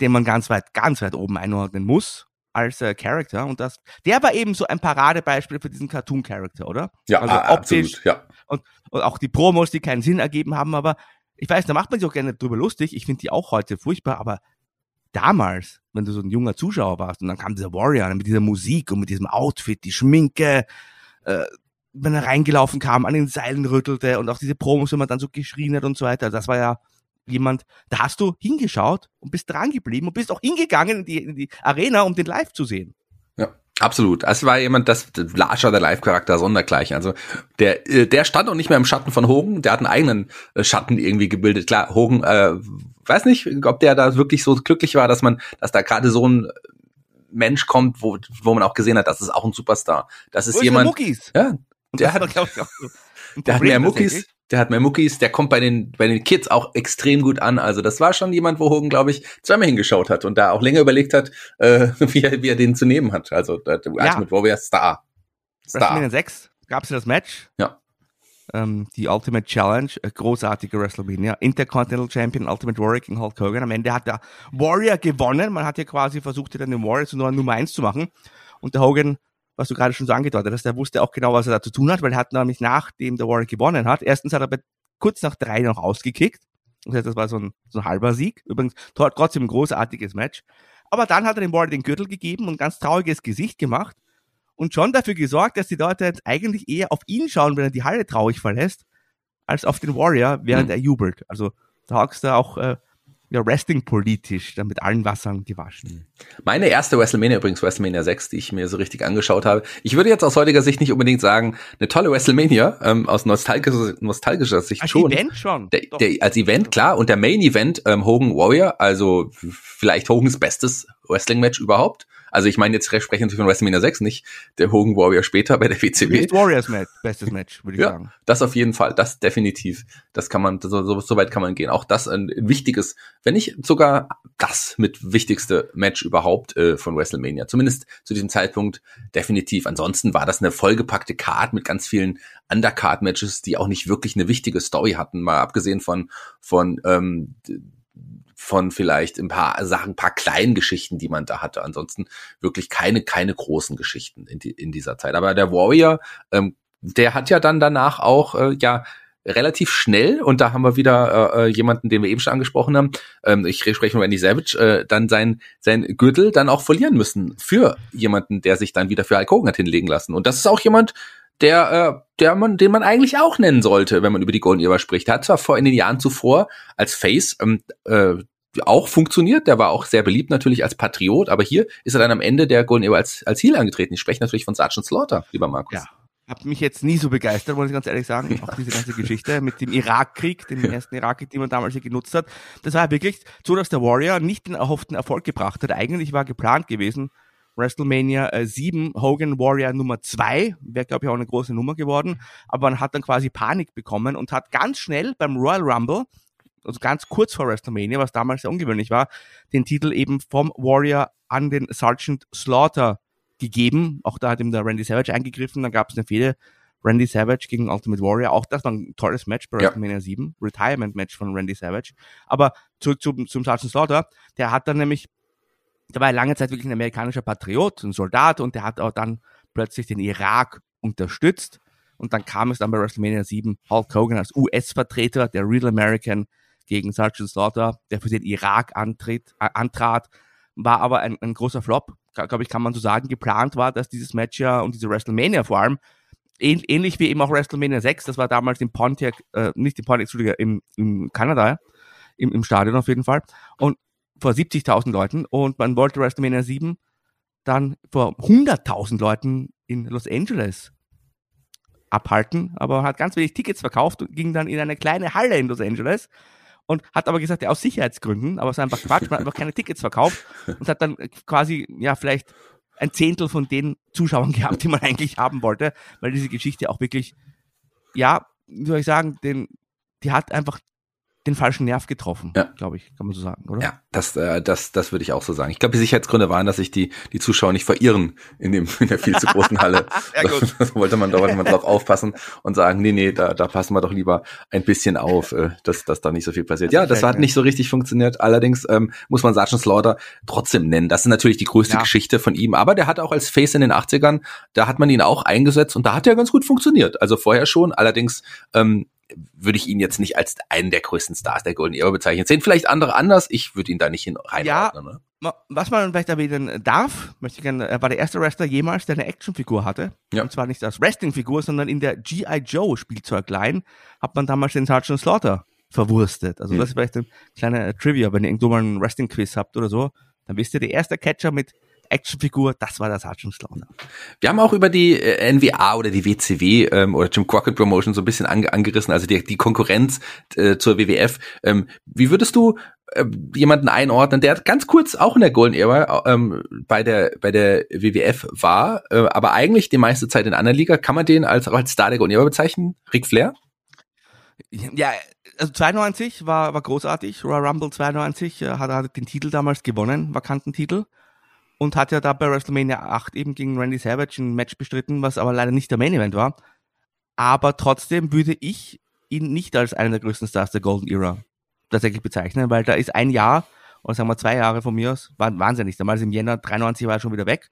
den man ganz weit, ganz weit oben einordnen muss als äh, Character. Und das, der war eben so ein Paradebeispiel für diesen Cartoon-Character, oder? Ja, also optisch absolut, ja. Und, und auch die Promos, die keinen Sinn ergeben haben, aber ich weiß, da macht man sich auch gerne drüber lustig. Ich finde die auch heute furchtbar, aber damals, wenn du so ein junger Zuschauer warst und dann kam dieser Warrior mit dieser Musik und mit diesem Outfit, die Schminke, äh, wenn er reingelaufen kam, an den Seilen rüttelte und auch diese Promos, wenn man dann so geschrien hat und so weiter. Das war ja jemand, da hast du hingeschaut und bist dran geblieben und bist auch hingegangen in die, in die Arena, um den live zu sehen. Absolut. Es war jemand, das Larger der Live-Charakter sondergleich. Also der, äh, der stand auch nicht mehr im Schatten von Hogan. Der hat einen eigenen äh, Schatten irgendwie gebildet. Klar, Hogan, äh, weiß nicht, ob der da wirklich so glücklich war, dass man, dass da gerade so ein Mensch kommt, wo, wo man auch gesehen hat, das ist auch ein Superstar. Das ist wo jemand. Ist ja, der hat, der hat mehr Muckis der hat mehr Muckis, der kommt bei den, bei den Kids auch extrem gut an. Also das war schon jemand, wo Hogan, glaube ich, zweimal hingeschaut hat und da auch länger überlegt hat, äh, (laughs) wie, er, wie er den zu nehmen hat. Also der ja. Ultimate Warrior Star. Star. WrestleMania 6 gab es das Match. Ja. Ähm, die Ultimate Challenge, äh, großartige WrestleMania. Intercontinental Champion Ultimate Warrior gegen Hulk Hogan. Am Ende hat der Warrior gewonnen. Man hat ja quasi versucht, dann den Warrior zu Nummer 1 zu machen. Und der Hogan was du gerade schon so angedeutet hast, der wusste auch genau, was er da zu tun hat, weil er hat nämlich nachdem der Warren gewonnen hat, erstens hat er bei, kurz nach drei noch ausgekickt. Das heißt, das war so ein, so ein halber Sieg. Übrigens trotzdem ein großartiges Match. Aber dann hat er dem Warren den Gürtel gegeben und ein ganz trauriges Gesicht gemacht und schon dafür gesorgt, dass die Leute jetzt eigentlich eher auf ihn schauen, wenn er die Halle traurig verlässt, als auf den Warrior, während mhm. er jubelt. Also da hast du auch äh, ja, Wrestling politisch dann mit allen Wassern gewaschen. Meine erste WrestleMania übrigens, WrestleMania 6, die ich mir so richtig angeschaut habe. Ich würde jetzt aus heutiger Sicht nicht unbedingt sagen, eine tolle WrestleMania, ähm, aus nostalgischer, nostalgischer Sicht Als schon. Event schon. Der, der, als Event, klar. Und der Main Event, ähm, Hogan Warrior, also vielleicht Hogans bestes Wrestling-Match überhaupt. Also ich meine, jetzt sprechen natürlich von WrestleMania 6, nicht der Hogan Warrior später bei der WCW. Best Warriors Match, bestes Match, würde ich Ja, sagen. das auf jeden Fall, das definitiv. Das kann man, so, so, so weit kann man gehen. Auch das ein, ein wichtiges, wenn nicht sogar das mit wichtigste Match überhaupt äh, von WrestleMania. Zumindest zu diesem Zeitpunkt definitiv. Ansonsten war das eine vollgepackte Card mit ganz vielen Undercard-Matches, die auch nicht wirklich eine wichtige Story hatten, mal abgesehen von, von, ähm, von vielleicht ein paar Sachen, ein paar kleinen Geschichten, die man da hatte. Ansonsten wirklich keine, keine großen Geschichten in, die, in dieser Zeit. Aber der Warrior, ähm, der hat ja dann danach auch, äh, ja, relativ schnell, und da haben wir wieder äh, äh, jemanden, den wir eben schon angesprochen haben, ähm, ich spreche von Randy Savage, äh, dann sein, sein Gürtel dann auch verlieren müssen für jemanden, der sich dann wieder für Hogan hat hinlegen lassen. Und das ist auch jemand, der, äh, der man, den man eigentlich auch nennen sollte, wenn man über die Golden Era spricht. Der hat zwar vor in den Jahren zuvor als Face ähm, äh, auch funktioniert, der war auch sehr beliebt natürlich als Patriot, aber hier ist er dann am Ende der Golden Era als, als Heel angetreten. Ich spreche natürlich von Sergeant Slaughter, lieber Markus. Ja. Hab mich jetzt nie so begeistert, muss ich ganz ehrlich sagen. Auch diese ganze Geschichte mit dem Irakkrieg, dem ersten Irakkrieg, den man damals hier genutzt hat. Das war wirklich so, dass der Warrior nicht den erhofften Erfolg gebracht hat. Eigentlich war geplant gewesen, WrestleMania äh, 7, Hogan Warrior Nummer 2, wäre glaube ich auch eine große Nummer geworden, aber man hat dann quasi Panik bekommen und hat ganz schnell beim Royal Rumble, also ganz kurz vor WrestleMania, was damals sehr ungewöhnlich war, den Titel eben vom Warrior an den Sergeant Slaughter gegeben. Auch da hat ihm der Randy Savage eingegriffen, dann gab es eine Fehde. Randy Savage gegen Ultimate Warrior, auch das war ein tolles Match bei Ja. WrestleMania 7, Retirement-Match von Randy Savage. Aber zurück zum, zum Sergeant Slaughter, der hat dann nämlich der war lange Zeit wirklich ein amerikanischer Patriot, ein Soldat und der hat auch dann plötzlich den Irak unterstützt und dann kam es dann bei WrestleMania 7 Hulk Hogan als US-Vertreter, der Real American gegen Sergeant Slaughter, der für den Irak antritt, äh, antrat, war aber ein, ein großer Flop, glaube ich, kann man so sagen. Geplant war, dass dieses Match ja und diese WrestleMania vor allem ähn, ähnlich wie eben auch WrestleMania 6, das war damals im Pontiac, äh, nicht im Pontiac, Entschuldige, im, im Kanada, im, im Stadion auf jeden Fall. Und vor 70.000 Leuten und man wollte WrestleMania 7 dann vor 100.000 Leuten in Los Angeles abhalten, aber hat ganz wenig Tickets verkauft und ging dann in eine kleine Halle in Los Angeles und hat aber gesagt, ja, aus Sicherheitsgründen, aber es ist einfach Quatsch, man hat einfach keine Tickets verkauft und hat dann quasi, ja, vielleicht ein Zehntel von den Zuschauern (laughs) gehabt, die man eigentlich haben wollte, weil diese Geschichte auch wirklich, ja, wie soll ich sagen, den, die hat einfach den falschen Nerv getroffen, Ja. glaube ich, kann man so sagen, oder? Ja, das, äh, das, das würde ich auch so sagen. Ich glaube, die Sicherheitsgründe waren, dass sich die, die Zuschauer nicht verirren in dem, in der viel zu großen Halle. (laughs) Ja, gut. Da (laughs) wollte man, da wollte man drauf (laughs) aufpassen und sagen, nee, nee, da, da passen wir doch lieber ein bisschen auf, äh, dass, dass da nicht so viel passiert. Ja, das hat nicht so richtig funktioniert. Allerdings ähm, muss man Sergeant Slaughter trotzdem nennen. Das ist natürlich die größte Ja. Geschichte von ihm. Aber der hat auch als Face in den 80ern, da hat man ihn auch eingesetzt und da hat er ganz gut funktioniert. Also vorher schon. Allerdings, ähm, würde ich ihn jetzt nicht als einen der größten Stars der Golden Era bezeichnen. Sehen vielleicht andere anders. Ich würde ihn da nicht hin reinordnen. Ne? Ma- Was man vielleicht erwähnen darf, möchte ich gerne, er war der erste Wrestler jemals, der eine Actionfigur hatte. Ja. Und zwar nicht als Wrestlingfigur, sondern in der G.I. Joe Spielzeugline hat man damals den Sergeant Slaughter verwurstet. Also Hm. das ist vielleicht ein kleiner äh, Trivia, wenn ihr irgendwo mal einen Wrestling-Quiz habt oder so, dann wisst ihr, der erste Catcher mit Actionfigur, das war der Sergeant Slaughter. Wir haben auch über die äh, NWA oder die WCW ähm, oder Jim Crockett Promotion so ein bisschen ange angerissen, also die, die Konkurrenz äh, zur WWF. Ähm, wie würdest du äh, jemanden einordnen, der ganz kurz auch in der Golden Era ähm, bei der bei der WWF war, äh, aber eigentlich die meiste Zeit in einer Liga? Kann man den als als Star der Golden Era bezeichnen? Ric Flair? Ja, also 92 war, war großartig. Royal Rumble 92 äh, hat, hat den Titel damals gewonnen, vakanten Titel. Und hat ja da bei WrestleMania 8 eben gegen Randy Savage ein Match bestritten, was aber leider nicht der Main Event war. Aber trotzdem würde ich ihn nicht als einen der größten Stars der Golden Era tatsächlich bezeichnen, weil da ist ein Jahr, oder sagen wir zwei Jahre von mir aus, waren wahnsinnig. Damals im Jänner 93 war er schon wieder weg.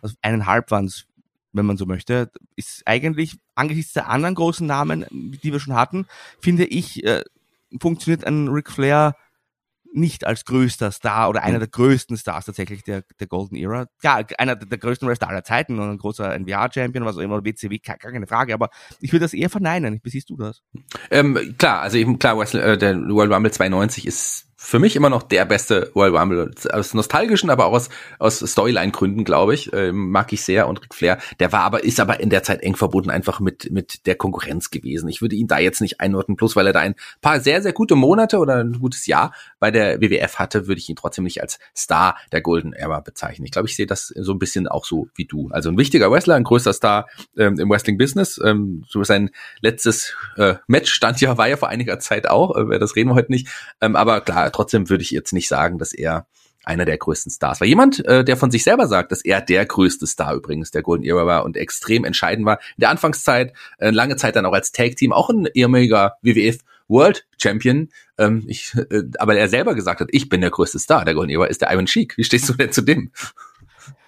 Also eineinhalb waren es, wenn man so möchte. Ist eigentlich angesichts der anderen großen Namen, die wir schon hatten, finde ich, äh, funktioniert ein Ric Flair nicht als größter Star oder einer der größten Stars tatsächlich der, der Golden Era. Klar, einer der, größten Wrestler aller Zeiten und ein großer NWA-Champion, was auch immer, WCW, gar, keine Frage, aber ich würde das eher verneinen. Wie siehst du das? Ähm, klar, also eben klar, Wrestle, äh, der World Rumble 92 ist für mich immer noch der beste Royal Rumble. Aus nostalgischen, aber auch aus, aus Storyline-Gründen, glaube ich, äh, mag ich sehr. Und Ric Flair, der war aber, ist aber in der Zeit eng verbunden einfach mit, mit der Konkurrenz gewesen. Ich würde ihn da jetzt nicht einordnen, plus weil er da ein paar sehr, sehr gute Monate oder ein gutes Jahr bei der WWF hatte, würde ich ihn trotzdem nicht als Star der Golden Era bezeichnen. Ich glaube, ich sehe das so ein bisschen auch so wie du. Also ein wichtiger Wrestler, ein größter Star ähm, im Wrestling-Business. Ähm, so sein letztes äh, Match stand ja, war ja vor einiger Zeit auch, äh, das reden wir heute nicht. Ähm, aber klar, trotzdem würde ich jetzt nicht sagen, dass er einer der größten Stars war. Jemand, äh, der von sich selber sagt, dass er der größte Star übrigens der Golden Era war und extrem entscheidend war. In der Anfangszeit, äh, lange Zeit dann auch als Tag-Team, auch ein ehemaliger WWF World Champion. Ähm, ich, äh, aber er selber gesagt hat, ich bin der größte Star der Golden Era, ist der Iron Sheik. Wie stehst du denn zu dem?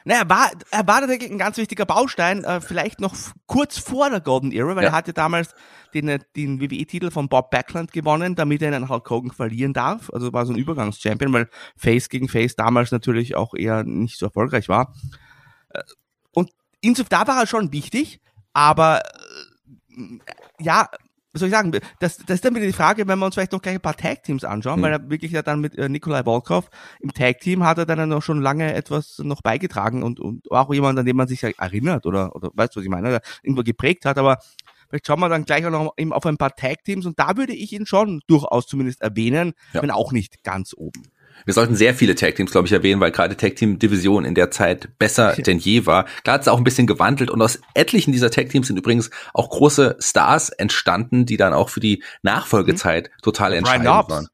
Naja, er war, er war tatsächlich ein ganz wichtiger Baustein, äh, vielleicht noch kurz vor der Golden Era, weil ja. er hatte damals den, äh, den WWE-Titel von Bob Backlund gewonnen, damit er einen Hulk Hogan verlieren darf. Also war so ein Übergangschampion, weil Face gegen Face damals natürlich auch eher nicht so erfolgreich war. Äh, und insofern, da war er schon wichtig, aber äh, ja, was soll ich sagen, das, das ist dann wieder die Frage, wenn wir uns vielleicht noch gleich ein paar Tag-Teams anschauen, mhm. weil er wirklich ja dann mit äh, Nikolai Volkov im Tag-Team hat er dann noch schon lange etwas noch beigetragen und, und auch jemand, an dem man sich erinnert oder, oder weißt du, was ich meine, irgendwo geprägt hat, aber vielleicht schauen wir dann gleich auch noch eben auf ein paar Tag-Teams und da würde ich ihn schon durchaus zumindest erwähnen, ja. wenn auch nicht ganz oben. Wir sollten sehr viele Tag Teams, glaube ich, erwähnen, weil gerade Tag Team Division in der Zeit besser denn je war. Klar hat es auch ein bisschen gewandelt und aus etlichen dieser Tag Teams sind übrigens auch große Stars entstanden, die dann auch für die Nachfolgezeit mhm. total entscheidend waren.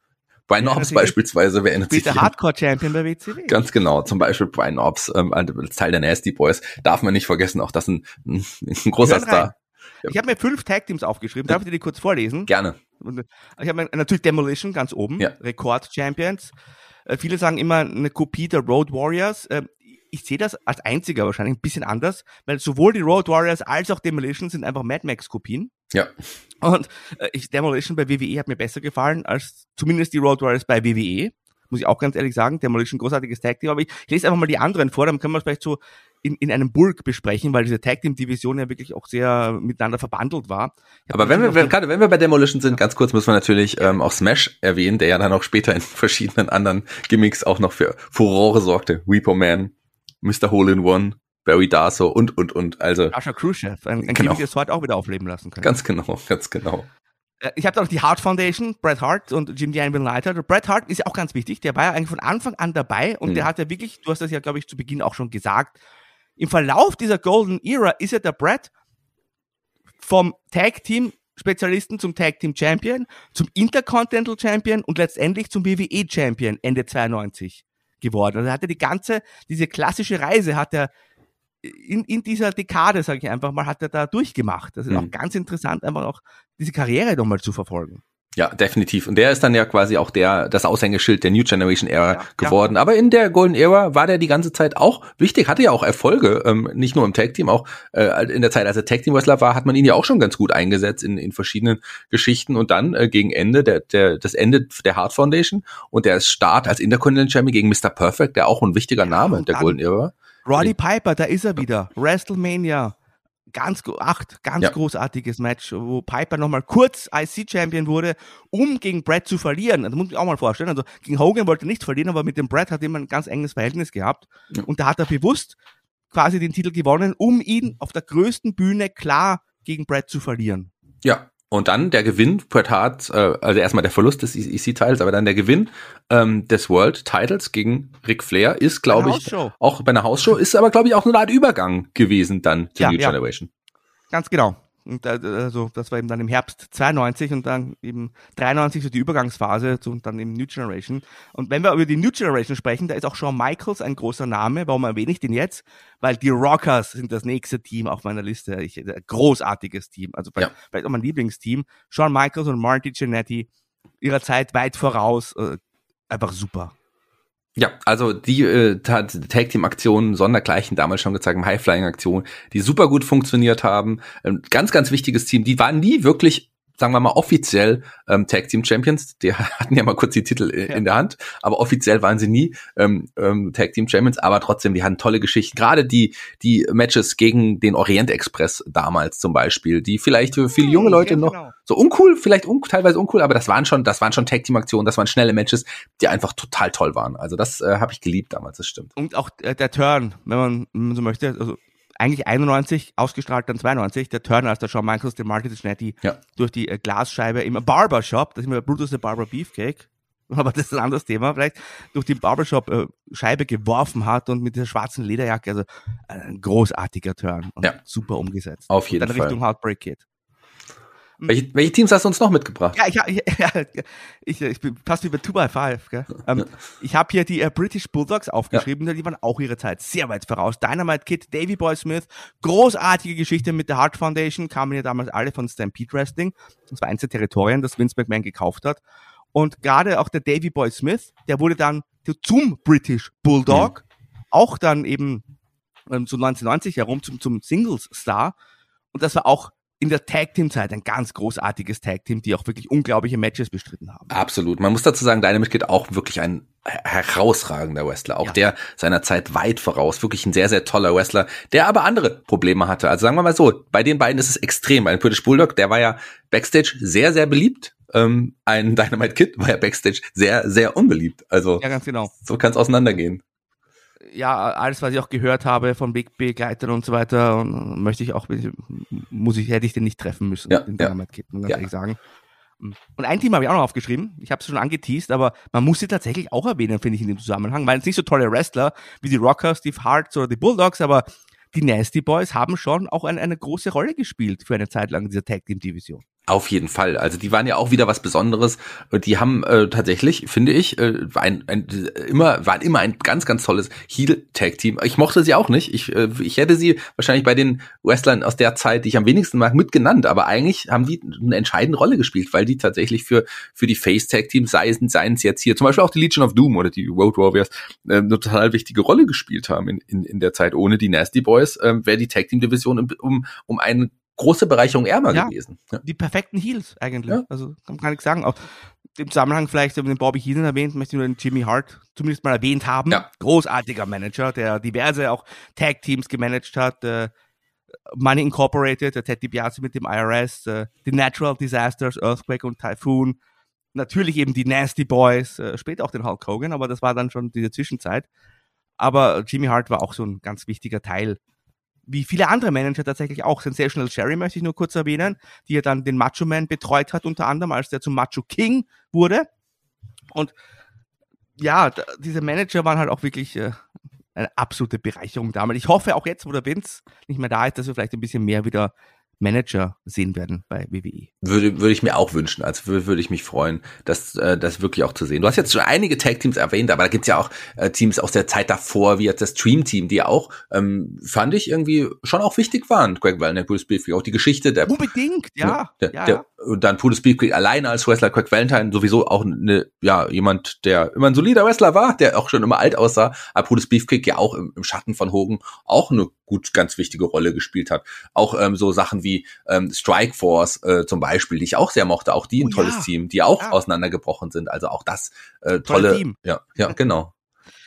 Brian Knobs ja, beispielsweise, wer erinnert sich? Der Hardcore-Champion bei WCW. Ganz genau, zum Beispiel Brian Knobs, ähm, als Teil der Nasty Boys, darf man nicht vergessen, auch das ein, ein, ein großer Star. Ich habe mir fünf Tag Teams aufgeschrieben, darf ich dir die kurz vorlesen? Gerne. Ich habe natürlich Demolition ganz oben, ja. Rekord Champions. Äh, viele sagen immer eine Kopie der Road Warriors. Äh, ich sehe das als einziger wahrscheinlich ein bisschen anders, weil sowohl die Road Warriors als auch Demolition sind einfach Mad Max Kopien. Ja. Und äh, ich, Demolition bei WWE hat mir besser gefallen als zumindest die Road Warriors bei WWE. Muss ich auch ganz ehrlich sagen. Demolition großartiges Tag Team. Aber ich, ich lese einfach mal die anderen vor, dann können wir vielleicht so in, in einem Bulk besprechen, weil diese Tag Team Division ja wirklich auch sehr miteinander verbandelt war. Aber wenn wir, wenn, gerade wenn wir bei Demolition sind, ganz kurz müssen wir natürlich ähm, auch Smash erwähnen, der ja dann auch später in (laughs) verschiedenen anderen Gimmicks auch noch für Furore sorgte. Repo Man, Mr. Hole in One, Barry Darso und, und, und. Also. Asha Khrushchev, ein, ein genau. Gimmick, das heute auch wieder aufleben lassen können. Ganz genau, (laughs) ganz genau. Äh, ich habe da noch die Hart Foundation, Bret Hart und Jim Dean Will Leiter. Bret Hart ist ja auch ganz wichtig. Der war ja eigentlich von Anfang an dabei und mhm. der hat ja wirklich, du hast das ja, glaube ich, zu Beginn auch schon gesagt, im Verlauf dieser Golden Era ist ja der Brett vom Tag Team Spezialisten zum Tag Team Champion, zum Intercontinental Champion und letztendlich zum WWE Champion Ende 92 geworden. Also er hatte die ganze, diese klassische Reise hat er in, in dieser Dekade, sage ich einfach mal, hat er da durchgemacht. Das ist mhm. auch ganz interessant, einfach auch diese Karriere nochmal zu verfolgen. Ja, definitiv. Und der ist dann ja quasi auch der, das Aushängeschild der New Generation Era ja, geworden. Ja. Aber in der Golden Era war der die ganze Zeit auch wichtig, hatte ja auch Erfolge, ähm, nicht nur im Tag Team, auch äh, in der Zeit, als er Tag Team Wrestler war, hat man ihn ja auch schon ganz gut eingesetzt in, in verschiedenen Geschichten. Und dann äh, gegen Ende, der, der, das Ende der Heart Foundation und der Start als Intercontinental Champion gegen Mr. Perfect, der auch ein wichtiger Name ja, der Golden Era. Roddy Piper, da ist er wieder. WrestleMania ganz acht, ganz ja. großartiges Match, wo Piper nochmal kurz IC-Champion wurde, um gegen Brad zu verlieren. Das muss ich auch mal vorstellen. Also gegen Hogan wollte er nicht verlieren, aber mit dem Brad hat er immer ein ganz enges Verhältnis gehabt. Ja. Und da hat er bewusst quasi den Titel gewonnen, um ihn auf der größten Bühne klar gegen Brad zu verlieren. Ja, und dann der Gewinn Bret Hart, äh, also erstmal der Verlust des EC-Teils, aber dann der Gewinn ähm, des World Titles gegen Ric Flair ist, glaube ich, auch bei einer Hausshow, ist aber, glaube ich, auch eine Art Übergang gewesen dann zur ja, New ja. Generation. Ganz genau. Und also das war eben dann im Herbst 92 und dann eben 93 so die Übergangsphase zu, und dann eben New Generation. Und wenn wir über die New Generation sprechen, da ist auch Shawn Michaels ein großer Name. Warum erwähne ich den jetzt? Weil die Rockers sind das nächste Team auf meiner Liste. Ich, äh, großartiges Team. Also vielleicht, ja. vielleicht auch mein Lieblingsteam. Shawn Michaels und Marty Jannetty ihrer Zeit weit voraus. Äh, einfach super. Ja, also die äh, Tag Team Aktionen sondergleichen damals schon gezeigt, High Flying Aktionen, die super gut funktioniert haben. Ein ganz ganz wichtiges Team, die waren nie wirklich sagen wir mal offiziell ähm, Tag Team Champions. Die (laughs) hatten ja mal kurz die Titel in, Ja. in der Hand, aber offiziell waren sie nie ähm, ähm, Tag Team Champions. Aber trotzdem, die hatten tolle Geschichten. Gerade die die Matches gegen den Orient Express damals zum Beispiel, die vielleicht für viele junge Leute ja, noch genau. so uncool, vielleicht un teilweise uncool, aber das waren schon, das waren schon Tag Team Aktionen, das waren schnelle Matches, die einfach total toll waren. Also das äh, habe ich geliebt damals, das stimmt. Und auch äh, der Turn, wenn man, wenn man so möchte, also eigentlich 91, ausgestrahlt dann 92, der Turn, als der Shawn Michaels den Marty Cincinnati Ja. durch die äh, Glasscheibe im Barbershop, das ist immer Brutus the Barber Beefcake, (laughs) aber das ist ein anderes Thema vielleicht, durch die Barbershop-Scheibe geworfen hat und mit dieser schwarzen Lederjacke, also ein großartiger Turn und Ja. super umgesetzt. Auf jeden und dann Fall. Richtung Heartbreak Kid. Welche, welche Teams hast du uns noch mitgebracht? Ja, ich, (laughs) ja, ich, ich bin fast wie bei 2x5. Gell? Ähm, ich habe hier die äh, British Bulldogs aufgeschrieben, die waren auch ihre Zeit sehr weit voraus. Dynamite Kid, Davy Boy Smith, großartige Geschichte mit der Heart Foundation, kamen ja damals alle von Stampede Wrestling. Das war eins der Territorien, das Vince McMahon gekauft hat. Und gerade auch der Davy Boy Smith, der wurde dann zum British Bulldog, auch dann eben ähm, so 1990 herum zum, zum Singles Star. Und das war auch in der Tag Team Zeit ein ganz großartiges Tag Team, die auch wirklich unglaubliche Matches bestritten haben. Absolut. Man muss dazu sagen, Dynamite Kid auch wirklich ein herausragender Wrestler. Auch Ja. der seiner Zeit weit voraus. Wirklich ein sehr, sehr toller Wrestler, der aber andere Probleme hatte. Also sagen wir mal so, bei den beiden ist es extrem. Ein British Bulldog, der war ja Backstage sehr, sehr beliebt. Ähm, ein Dynamite Kid war ja Backstage sehr, sehr unbeliebt. Also Ja, ganz genau. so kann es auseinandergehen. Ja, alles, was ich auch gehört habe von Big Begleitern und so weiter, und möchte ich auch, muss ich, hätte ich den nicht treffen müssen, Ja, den. Dynamite Kid, muss ich ganz Ja. ehrlich sagen. Und ein Team habe ich auch noch aufgeschrieben. Ich habe es schon angeteased, aber man muss sie tatsächlich auch erwähnen, finde ich, in dem Zusammenhang. Weil es nicht so tolle Wrestler wie die Rockers, Steve Harts oder die Bulldogs, aber die Nasty Boys haben schon auch eine, eine große Rolle gespielt für eine Zeit lang in dieser Tag Team Division. Auf jeden Fall. Also die waren ja auch wieder was Besonderes. Die haben äh, tatsächlich, finde ich, äh, ein, ein, immer waren immer ein ganz, ganz tolles Heel-Tag-Team. Ich mochte sie auch nicht. Ich, äh, ich hätte sie wahrscheinlich bei den Wrestlern aus der Zeit, die ich am wenigsten mag, mitgenannt. Aber eigentlich haben die eine entscheidende Rolle gespielt, weil die tatsächlich für für die Face-Tag-Teams, seien seien es jetzt hier, zum Beispiel auch die Legion of Doom oder die Road Warriors, äh, eine total wichtige Rolle gespielt haben in, in, in der Zeit. Ohne die Nasty Boys äh, wäre die Tag-Team-Division um, um, um eine große Bereicherung ärmer Ja. gewesen. Ja. Die perfekten Heels eigentlich. Ja. Also kann man gar nichts sagen. Auch im Zusammenhang vielleicht haben wir den Bobby Heenan erwähnt, möchte ich nur den Jimmy Hart zumindest mal erwähnt haben. Großartiger Manager, der diverse auch Tag-Teams gemanagt hat. Äh, Money Incorporated, der Ted DiBiase mit dem IRS, äh, die Natural Disasters, Earthquake und Typhoon. Natürlich eben die Nasty Boys, äh, später auch den Hulk Hogan, aber das war dann schon diese Zwischenzeit. Aber Jimmy Hart war auch so ein ganz wichtiger Teil wie viele andere Manager tatsächlich auch. Sensational Sherry möchte ich nur kurz erwähnen, die ja dann den Macho Man betreut hat, unter anderem, als der zum Macho King wurde. Und ja, diese Manager waren halt auch wirklich äh, eine absolute Bereicherung damals. Ich hoffe auch jetzt, wo der Vince nicht mehr da ist, dass wir vielleicht ein bisschen mehr wieder Manager sehen werden bei. WWE. Würde, würde ich mir auch wünschen. Also würde, würde ich mich freuen, das, äh, das wirklich auch zu sehen. Du hast jetzt schon einige Tag-Teams erwähnt, aber da gibt's ja auch äh, Teams aus der Zeit davor, wie jetzt das Dream-Team, die auch, ähm, fand ich irgendwie schon auch wichtig waren. Greg Valentine, Bruce Beefy, auch die Geschichte der Unbedingt, ja. der, ja, der, ja. Und dann Brutus Beefy alleine als Wrestler, Greg Valentine sowieso auch eine, ja, jemand, der immer ein solider Wrestler war, der auch schon immer alt aussah, aber Brutus Beefcake ja auch im, im Schatten von Hogan auch eine gut, ganz wichtige Rolle gespielt hat. Auch ähm, so Sachen wie ähm, Strike Force äh, zum Beispiel, die ich auch sehr mochte, auch die ein Oh tolles ja. Team, die auch Ja. auseinandergebrochen sind. Also auch das äh, Tolle tolle, Team. ja, ja, genau.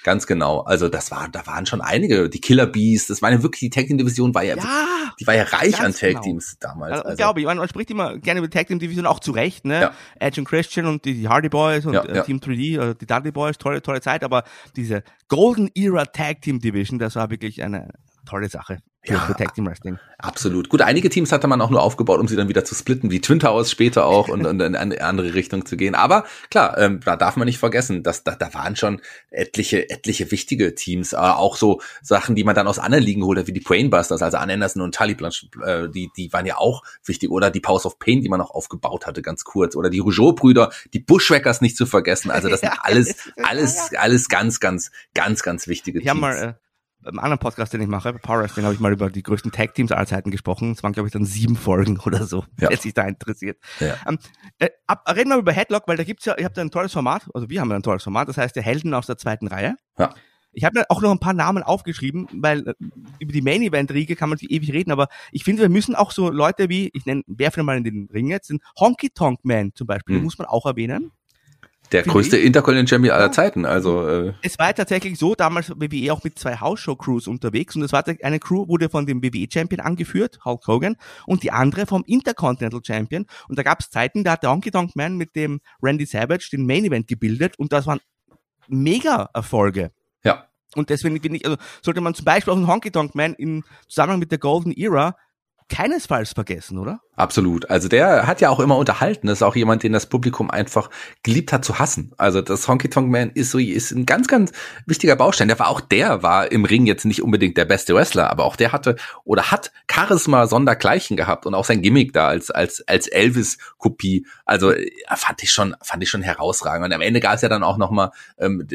Ganz genau. Also das war, da waren schon einige, die Killer Bees, das war ja wirklich, die Tag Team Division war ja, Ja, die war ja reich an Tag genau. Teams damals. also, Also, glaube ich. Man, man spricht immer gerne über die Tag Team Division auch zu Recht, ne? Ja. Edge und Christian und die, die Hardy Boys und Ja, äh. Team 3D, äh, die Dudley Boys, tolle, tolle Zeit, aber diese Golden Era Tag Team Division, das war wirklich eine tolle Sache für, Ja. für Tag Team Wrestling. Absolut. Gut, einige Teams hatte man auch nur aufgebaut, um sie dann wieder zu splitten, wie Twin Towers später auch und, und in eine andere Richtung zu gehen. Aber klar, ähm, da darf man nicht vergessen, dass da, da waren schon etliche, etliche wichtige Teams, äh, auch so Sachen, die man dann aus anderen Ligen holt, wie die Brainbusters, also Ann Anderson und Tully Blanche, äh, die, die waren ja auch wichtig. Oder die Powers of Pain, die man noch aufgebaut hatte, ganz kurz. Oder die Rougeau-Brüder, die Bushwhackers nicht zu vergessen. Also das sind (laughs) alles, alles, alles ganz, ganz, ganz, ganz wichtige Ich habe Teams. mal äh, im anderen Podcast, den ich mache, bei Power Wrestling, habe ich mal über die größten Tag Teams aller Zeiten gesprochen. Es waren, glaube ich, dann sieben Folgen oder so, (laughs) Ja. wer sich da interessiert. Ja. Ähm, äh, ab, reden wir über Headlock, weil da gibt's ja, ihr habt ja ein tolles Format, also wir haben ja ein tolles Format, das heißt der Helden aus der zweiten Reihe. Ja. Ich habe mir auch noch ein paar Namen aufgeschrieben, weil äh, über die Main Event Riege kann man sich ewig reden, aber ich finde, wir müssen auch so Leute wie, ich nenne, werfe mal in den Ring jetzt, den Honky Tonk Man zum Beispiel, Hm. den muss man auch erwähnen. Der Finde größte. Intercontinental Champion aller. Zeiten. Also äh, Es war tatsächlich so, damals war WWE auch mit zwei House-Show-Crews unterwegs und es war eine Crew, wurde von dem WWE-Champion angeführt, Hulk Hogan, und die andere vom Intercontinental Champion. Und da gab es Zeiten, da hat der Honky Tonk Man mit dem Randy Savage den Main Event gebildet und das waren Mega-Erfolge. ja. Und deswegen finde ich, also sollte man zum Beispiel auch einen Honky Tonk Man im Zusammenhang mit der Golden Era keinesfalls vergessen, oder? Absolut. Also der hat ja auch immer unterhalten. Das ist auch jemand, den das Publikum einfach geliebt hat zu hassen. Also das Honky Tonk Man ist so ist ein ganz ganz wichtiger Baustein. Der war auch der war im Ring jetzt nicht unbedingt der beste Wrestler, aber auch der hatte oder hat Charisma sondergleichen gehabt und auch sein Gimmick da als als als Elvis Kopie. Also äh, fand ich schon fand ich schon herausragend. Und am Ende gab es ja dann auch noch mal ähm,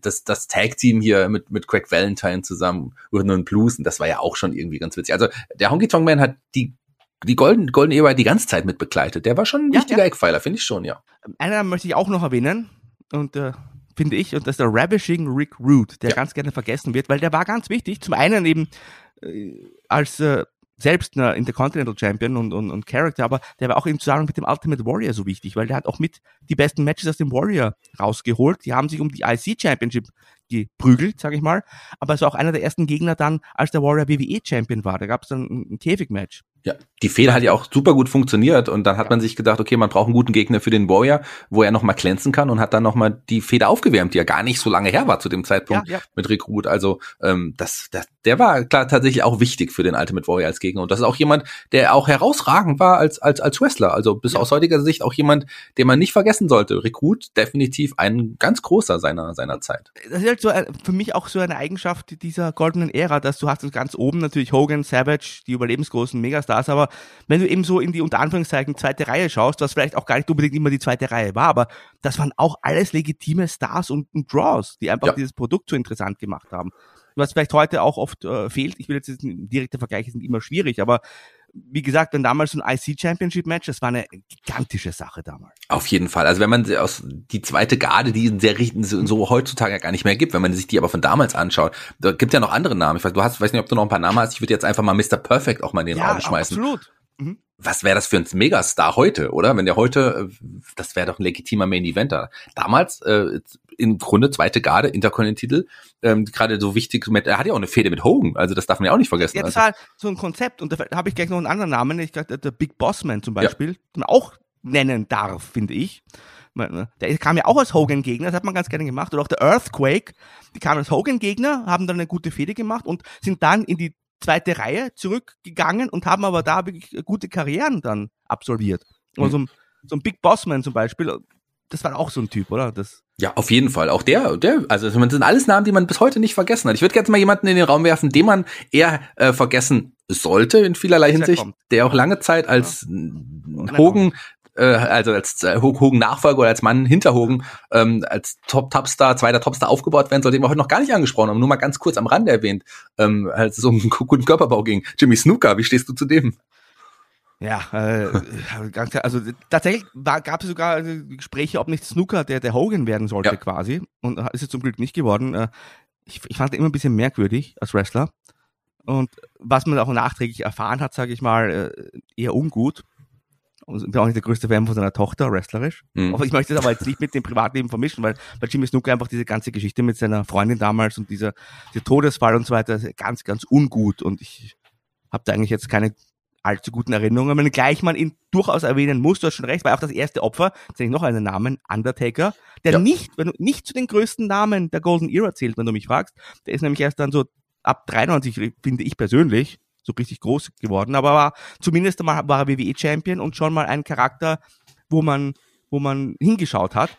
das das Tag Team hier mit mit Craig Valentine zusammen Rhythm and Blues und das war ja auch schon irgendwie ganz witzig. Also der Honky Tonk Man hat die die Golden, Golden Era die ganze Zeit mit begleitet. Der war schon ein Ja, wichtiger Eckpfeiler, finde ich schon, ja. Einen Namen möchte ich auch noch erwähnen und äh, finde ich, und das ist der Ravishing Rick Root, der Ja. ganz gerne vergessen wird, weil der war ganz wichtig. Zum einen eben äh, als äh, selbst ein Intercontinental Champion und, und, und Character, aber der war auch im Zusammenhang mit dem Ultimate Warrior so wichtig, weil der hat auch mit die besten Matches aus dem Warrior rausgeholt. Die haben sich um die IC Championship geprügelt, sage ich mal. Aber es war auch einer der ersten Gegner dann, als der Warrior WWE Champion war. Da gab es dann ein, ein Käfigmatch. Ja, die Fehler hat ja auch super gut funktioniert und dann hat man sich gedacht, okay, man braucht einen guten Gegner für den Warrior, wo er nochmal glänzen kann und hat dann nochmal die Feder aufgewärmt, die ja gar nicht so lange her war zu dem Zeitpunkt Ja, ja. mit Rekrut. Also ähm, das, das, der war klar tatsächlich auch wichtig für den Ultimate Warrior als Gegner und das ist auch jemand, der auch herausragend war als als als Wrestler. Also bis Ja. aus heutiger Sicht auch jemand, den man nicht vergessen sollte. Rekrut definitiv ein ganz großer seiner seiner Zeit. das ist halt so ein, für mich auch so eine Eigenschaft dieser goldenen Ära, dass du hast ganz oben natürlich Hogan, Savage, die überlebensgroßen Megastars, aber wenn du eben so in die unter Anführungszeichen zweite Reihe schaust, was vielleicht auch gar nicht unbedingt immer die zweite Reihe war, aber das waren auch alles legitime Stars und, und Draws, die einfach Ja. dieses Produkt so interessant gemacht haben. Was vielleicht heute auch oft äh, fehlt, ich will jetzt, direkte Vergleiche sind immer schwierig, aber wie gesagt, wenn damals so ein IC Championship Match, das war eine gigantische Sache damals. Auf jeden Fall. Also wenn man aus die zweite Garde, die in sehr richten so, heutzutage ja gar nicht mehr gibt, wenn man sich die aber von damals anschaut, da gibt ja noch andere Namen. Ich weiß, du hast, weiß nicht, ob du noch ein paar Namen hast. Ich würde jetzt einfach mal Mr. Perfect auch mal in den Raum schmeißen. absolut. Mhm. Was wäre das für ein Megastar heute, oder? Wenn der heute, äh, das wäre doch ein legitimer Main Eventer. Damals äh, im Grunde zweite Garde, Intercontinental, ähm, gerade so wichtig. Mit, er hat ja auch eine Fehde mit Hogan, also das darf man ja auch nicht vergessen. Ja, das also, war so ein Konzept und da habe ich gleich noch einen anderen Namen, ich glaube der Big Boss Man zum Beispiel, den man auch nennen darf, finde ich. Ne, Der kam ja auch als Hogan-Gegner, das hat man ganz gerne gemacht. Oder auch der Earthquake, die kamen als Hogan-Gegner, haben dann eine gute Fehde gemacht und sind dann in die zweite Reihe zurückgegangen und haben aber da wirklich gute Karrieren dann absolviert. Also so, ein- so ein Big Boss Man zum Beispiel, das war auch so ein Typ, oder? Das, Ja, auf jeden Fall. Auch der, der, also das sind alles Namen, die man bis heute nicht vergessen hat. Ich würde jetzt mal jemanden in den Raum werfen, den man eher äh, vergessen sollte in vielerlei er Hinsicht, der auch lange Zeit als er Hogan, äh, also als äh, Hogan Nachfolger oder als Mann hinter Hogan, ähm, als Top Topstar, zweiter Topstar aufgebaut werden soll, den wir heute noch gar nicht angesprochen haben, nur mal ganz kurz am Rande erwähnt, ähm, als es um einen (laughs) guten Körperbau ging. Jimmy Snooker, wie stehst du zu dem? Ja, äh, also tatsächlich gab es sogar äh, Gespräche, ob nicht Snooker der, der Hogan werden sollte Ja. quasi. Und äh, ist es zum Glück nicht geworden. Äh, ich, ich fand ihn immer ein bisschen merkwürdig als Wrestler. Und was man auch nachträglich erfahren hat, sage ich mal, eher ungut. Und ich bin auch nicht der größte Fan von seiner Tochter, wrestlerisch. Hm. Aber ich möchte das aber jetzt nicht mit dem Privatleben vermischen, weil bei Jimmy Snooker einfach diese ganze Geschichte mit seiner Freundin damals und dieser, dieser Todesfall und so weiter ganz, ganz ungut. Und ich habe da eigentlich jetzt keine allzu guten Erinnerungen. Wenn gleich man ihn durchaus erwähnen muss, du hast schon recht, war auch das erste Opfer, jetzt ich noch einen Namen, Undertaker, der Ja. nicht, wenn du nicht zu den größten Namen der Golden Era zählt, wenn du mich fragst. Der ist nämlich erst dann so ab 93, finde ich persönlich, so richtig groß geworden, aber war zumindest einmal war er WWE-Champion und schon mal ein Charakter, wo man, wo man hingeschaut hat.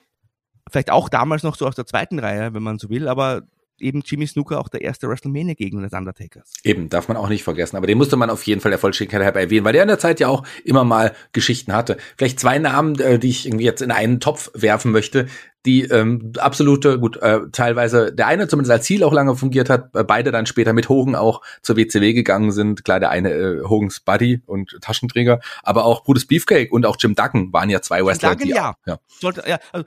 Vielleicht auch damals noch so aus der zweiten Reihe, wenn man so will, aber eben Jimmy Snooker auch der erste WrestleMania-Gegner des Undertakers. Eben, darf man auch nicht vergessen. Aber den musste man auf jeden Fall der Vollständigkeit halber erwähnen, weil der in der Zeit ja auch immer mal Geschichten hatte. Vielleicht zwei Namen, äh, die ich irgendwie jetzt in einen Topf werfen möchte, die ähm, absolute, gut, äh, teilweise der eine zumindest als Ziel auch lange fungiert hat, äh, beide dann später mit Hogan auch zur WCW gegangen sind. Klar, der eine äh, Hogans Buddy und Taschenträger, aber auch Brutus Beefcake und auch Jim Duggan waren ja zwei Wrestler, Duggan, die ja. ja. Sollte, ja, also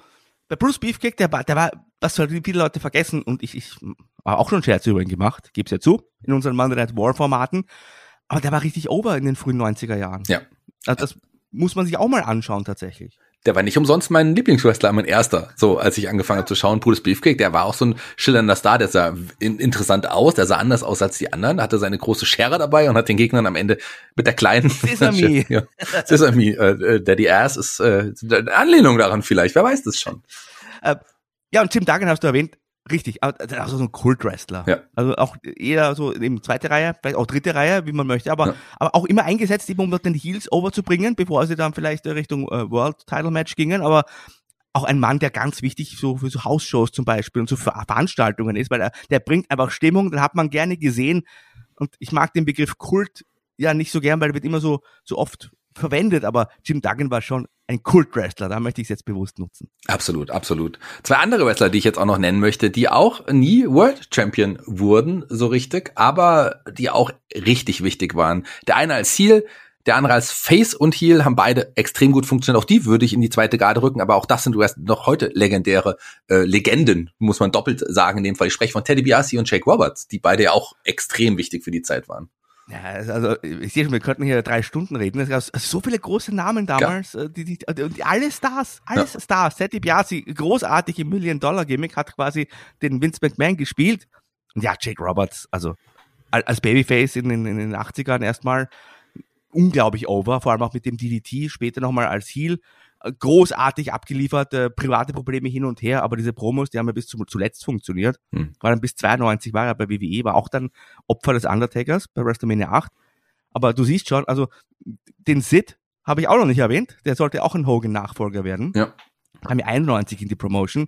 bei Bruce Beefcake, der der war was halt viele Leute vergessen, und ich, ich habe auch schon Scherze über ihn gemacht, gebe es ja zu, in unseren Monday Night War Formaten, aber der war richtig over in den frühen 90er Jahren. Ja. Also das muss man sich auch mal anschauen tatsächlich der war nicht umsonst mein Lieblingswrestler, mein erster. So, als ich angefangen habe zu schauen, Brutus Beefcake, der war auch so ein schillernder Star, der sah in, interessant aus, der sah anders aus als die anderen, hatte seine große Schere dabei und hat den Gegnern am Ende mit der kleinen (laughs) Sesame, (laughs) ja, Sesame, äh, äh, Daddy Ass ist äh, eine Anlehnung daran vielleicht, wer weiß das schon. Äh, ja, und Jim Duggan hast du erwähnt, Richtig, aber also so ein Kult-Wrestler. Ja. Also auch eher so eben zweite Reihe, vielleicht auch dritte Reihe, wie man möchte, aber, ja. aber auch immer eingesetzt, eben um dort den Heels overzubringen, bevor sie dann vielleicht Richtung äh, World Title Match gingen, aber auch ein Mann, der ganz wichtig so für so Hausshows zum Beispiel und so für Veranstaltungen ist, weil er, der bringt einfach Stimmung, den hat man gerne gesehen und ich mag den Begriff Kult ja nicht so gern, weil er wird immer so, so oft verwendet, aber Jim Duggan war schon ein Kult-Wrestler, da möchte ich es jetzt bewusst nutzen. Absolut, absolut. Zwei andere Wrestler, die ich jetzt auch noch nennen möchte, die auch nie World Champion wurden, so richtig, aber die auch richtig wichtig waren. Der eine als Heel, der andere als Face und Heel haben beide extrem gut funktioniert. Auch die würde ich in die zweite Garde rücken, aber auch das sind noch heute legendäre äh, Legenden, muss man doppelt sagen in dem Fall. Ich spreche von Teddy Biasi und Jake Roberts, die beide ja auch extrem wichtig für die Zeit waren. Ja, also ich sehe schon, wir könnten hier drei Stunden reden. Es gab so viele große Namen damals, ja. Äh, die, die, die, alle Stars, alles ja. Stars. Teddy Biasi, großartige Million-Dollar-Gimmick, hat quasi den Vince McMahon gespielt. Und ja, Jake Roberts, also als Babyface in, in, in den 80ern erstmal unglaublich over, vor allem auch mit dem DDT, später nochmal als Heel großartig abgeliefert, äh, private Probleme hin und her, aber diese Promos, die haben ja bis zum, zuletzt funktioniert. Hm. War dann bis 92 war er bei WWE, war auch dann Opfer des Undertakers bei WrestleMania 8. Aber du siehst schon, also den Sid habe ich auch noch nicht erwähnt, der sollte auch ein Hogan-Nachfolger werden. Ja. Kam ja 91 in die Promotion.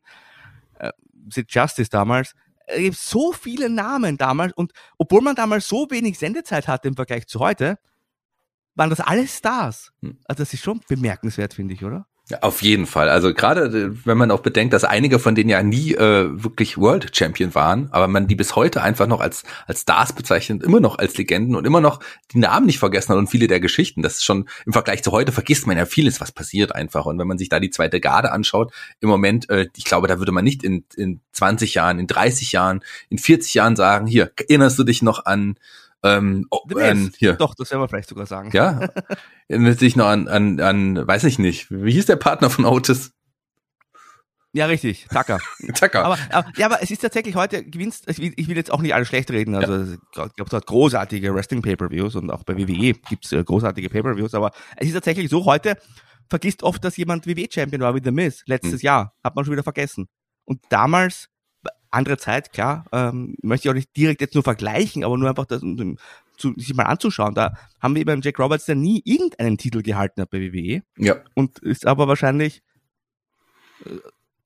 Äh, Sid Justice damals. Es gibt so viele Namen damals und obwohl man damals so wenig Sendezeit hatte im Vergleich zu heute, waren das alles Stars. Hm. Also das ist schon bemerkenswert, finde ich, oder? Auf jeden Fall. Also gerade äh, wenn man auch bedenkt, dass einige von denen ja nie äh, wirklich World Champion waren, aber man die bis heute einfach noch als als Stars bezeichnet, immer noch als Legenden und immer noch die Namen nicht vergessen hat und viele der Geschichten. Das ist schon im Vergleich zu heute vergisst man ja vieles, was passiert einfach. Und wenn man sich da die zweite Garde anschaut, im Moment, äh, ich glaube, da würde man nicht in in 20 Jahren, in 30 Jahren, in 40 Jahren sagen, hier erinnerst du dich noch an ähm, oh, ähm, hier. Doch, das werden wir vielleicht sogar sagen. Ja. (laughs) Erinnert sich noch an, an, an, weiß ich nicht, wie hieß der Partner von Otis? Ja, richtig, Tucker. (laughs) Tucker. Aber, aber, ja, aber es ist tatsächlich heute gewinnst, ich will, ich will jetzt auch nicht alles schlecht reden, also ja. ich glaube, es hat großartige Wrestling-Pay-Per-Views und auch bei WWE gibt's äh, großartige Pay-Per-Views, aber es ist tatsächlich so, heute vergisst oft, dass jemand WWE-Champion war wie The Miz letztes hm. Jahr, hat man schon wieder vergessen. Und damals andere Zeit, klar, ähm, möchte ich auch nicht direkt jetzt nur vergleichen, aber nur einfach das, um, zu, sich mal anzuschauen. Da haben wir beim Jack Roberts, der nie irgendeinen Titel gehalten hat bei WWE. Ja. Und ist aber wahrscheinlich äh,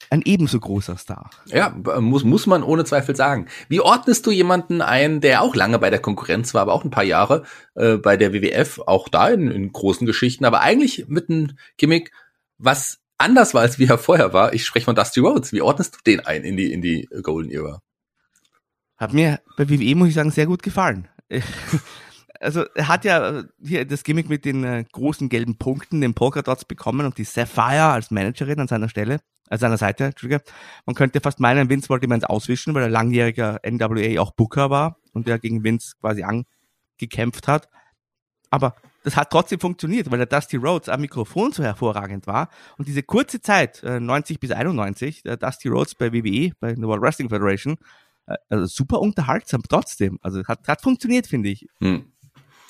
ein ebenso großer Star. Ja, muss, muss man ohne Zweifel sagen. Wie ordnest du jemanden ein, der auch lange bei der Konkurrenz war, aber auch ein paar Jahre äh, bei der WWF, auch da in, in großen Geschichten, aber eigentlich mit einem Gimmick, was anders war, als wie er vorher war. Ich spreche von Dusty Rhodes. Wie ordnest du den ein in die, in die Golden Era? Hat mir bei WWE, muss ich sagen, sehr gut gefallen. (laughs) Also er hat ja hier das Gimmick mit den äh, großen gelben Punkten, den Polkadots bekommen und die Sapphire als Managerin an seiner Stelle, an seiner Seite, Entschuldige. Man könnte fast meinen, Vince wollte ihm eins auswischen, weil er langjähriger NWA auch Booker war und der gegen Vince quasi angekämpft hat. Aber das hat trotzdem funktioniert, weil der Dusty Rhodes am Mikrofon so hervorragend war. Und diese kurze Zeit, 90 äh, bis 91, der Dusty Rhodes bei WWE, bei der World Wrestling Federation, äh, also super unterhaltsam trotzdem. Also hat, hat funktioniert, finde ich. Hm.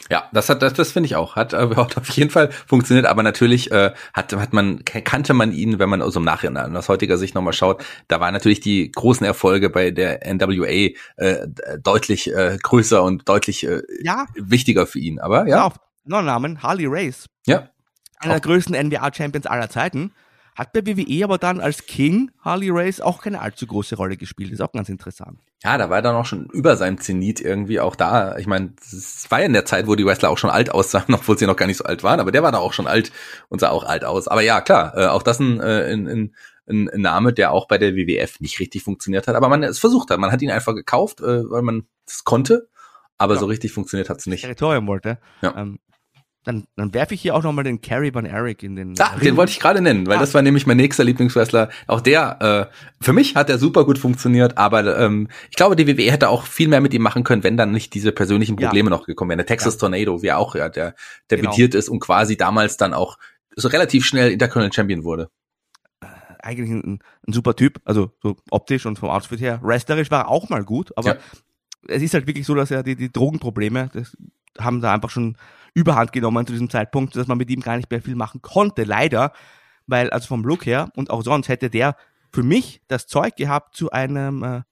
Ja, das hat das, das finde ich auch. Hat, äh, hat auf jeden Fall funktioniert, aber natürlich äh, hat, hat man, kannte man ihn, wenn man aus dem Nachhinein aus heutiger Sicht nochmal schaut, da waren natürlich die großen Erfolge bei der NWA äh, deutlich äh, größer und deutlich äh, ja. wichtiger für ihn. Aber ja. ja noch Namen, Harley Race. Ja. Einer der größten NBA-Champions aller Zeiten. Hat bei WWE aber dann als King Harley Race auch keine allzu große Rolle gespielt. Ist auch ganz interessant. Ja, da war er dann auch schon über seinem Zenit irgendwie auch da. Ich meine, es war ja in der Zeit, wo die Wrestler auch schon alt aussahen, (laughs) obwohl sie noch gar nicht so alt waren, aber der war da auch schon alt und sah auch alt aus. Aber ja, klar, äh, auch das ein, äh, ein, ein, ein Name, der auch bei der WWF nicht richtig funktioniert hat, aber man es versucht hat. Man hat ihn einfach gekauft, äh, weil man es konnte, aber ja. so richtig funktioniert hat es nicht. Territorium wollte. Ja. Ähm, dann, dann werfe ich hier auch nochmal den Carrie Van Eric in den. Ah, den wollte ich gerade nennen, weil ah. das war nämlich mein nächster Lieblingswrestler. Auch der, äh, für mich hat er super gut funktioniert, aber ähm, ich glaube, die WWE hätte auch viel mehr mit ihm machen können, wenn dann nicht diese persönlichen Probleme ja. noch gekommen wären. Der Texas ja. Tornado, wie er auch, ja, der debütiert genau. ist und quasi damals dann auch so relativ schnell Intercontinental Champion wurde. Äh, eigentlich ein, ein, super Typ, also so optisch und vom Outfit her. Wrestlerisch war er auch mal gut, aber ja. es ist halt wirklich so, dass er die, die Drogenprobleme, das haben da einfach schon überhand genommen zu diesem Zeitpunkt, dass man mit ihm gar nicht mehr viel machen konnte, leider, weil also vom Look her und auch sonst hätte der für mich das Zeug gehabt zu einem äh,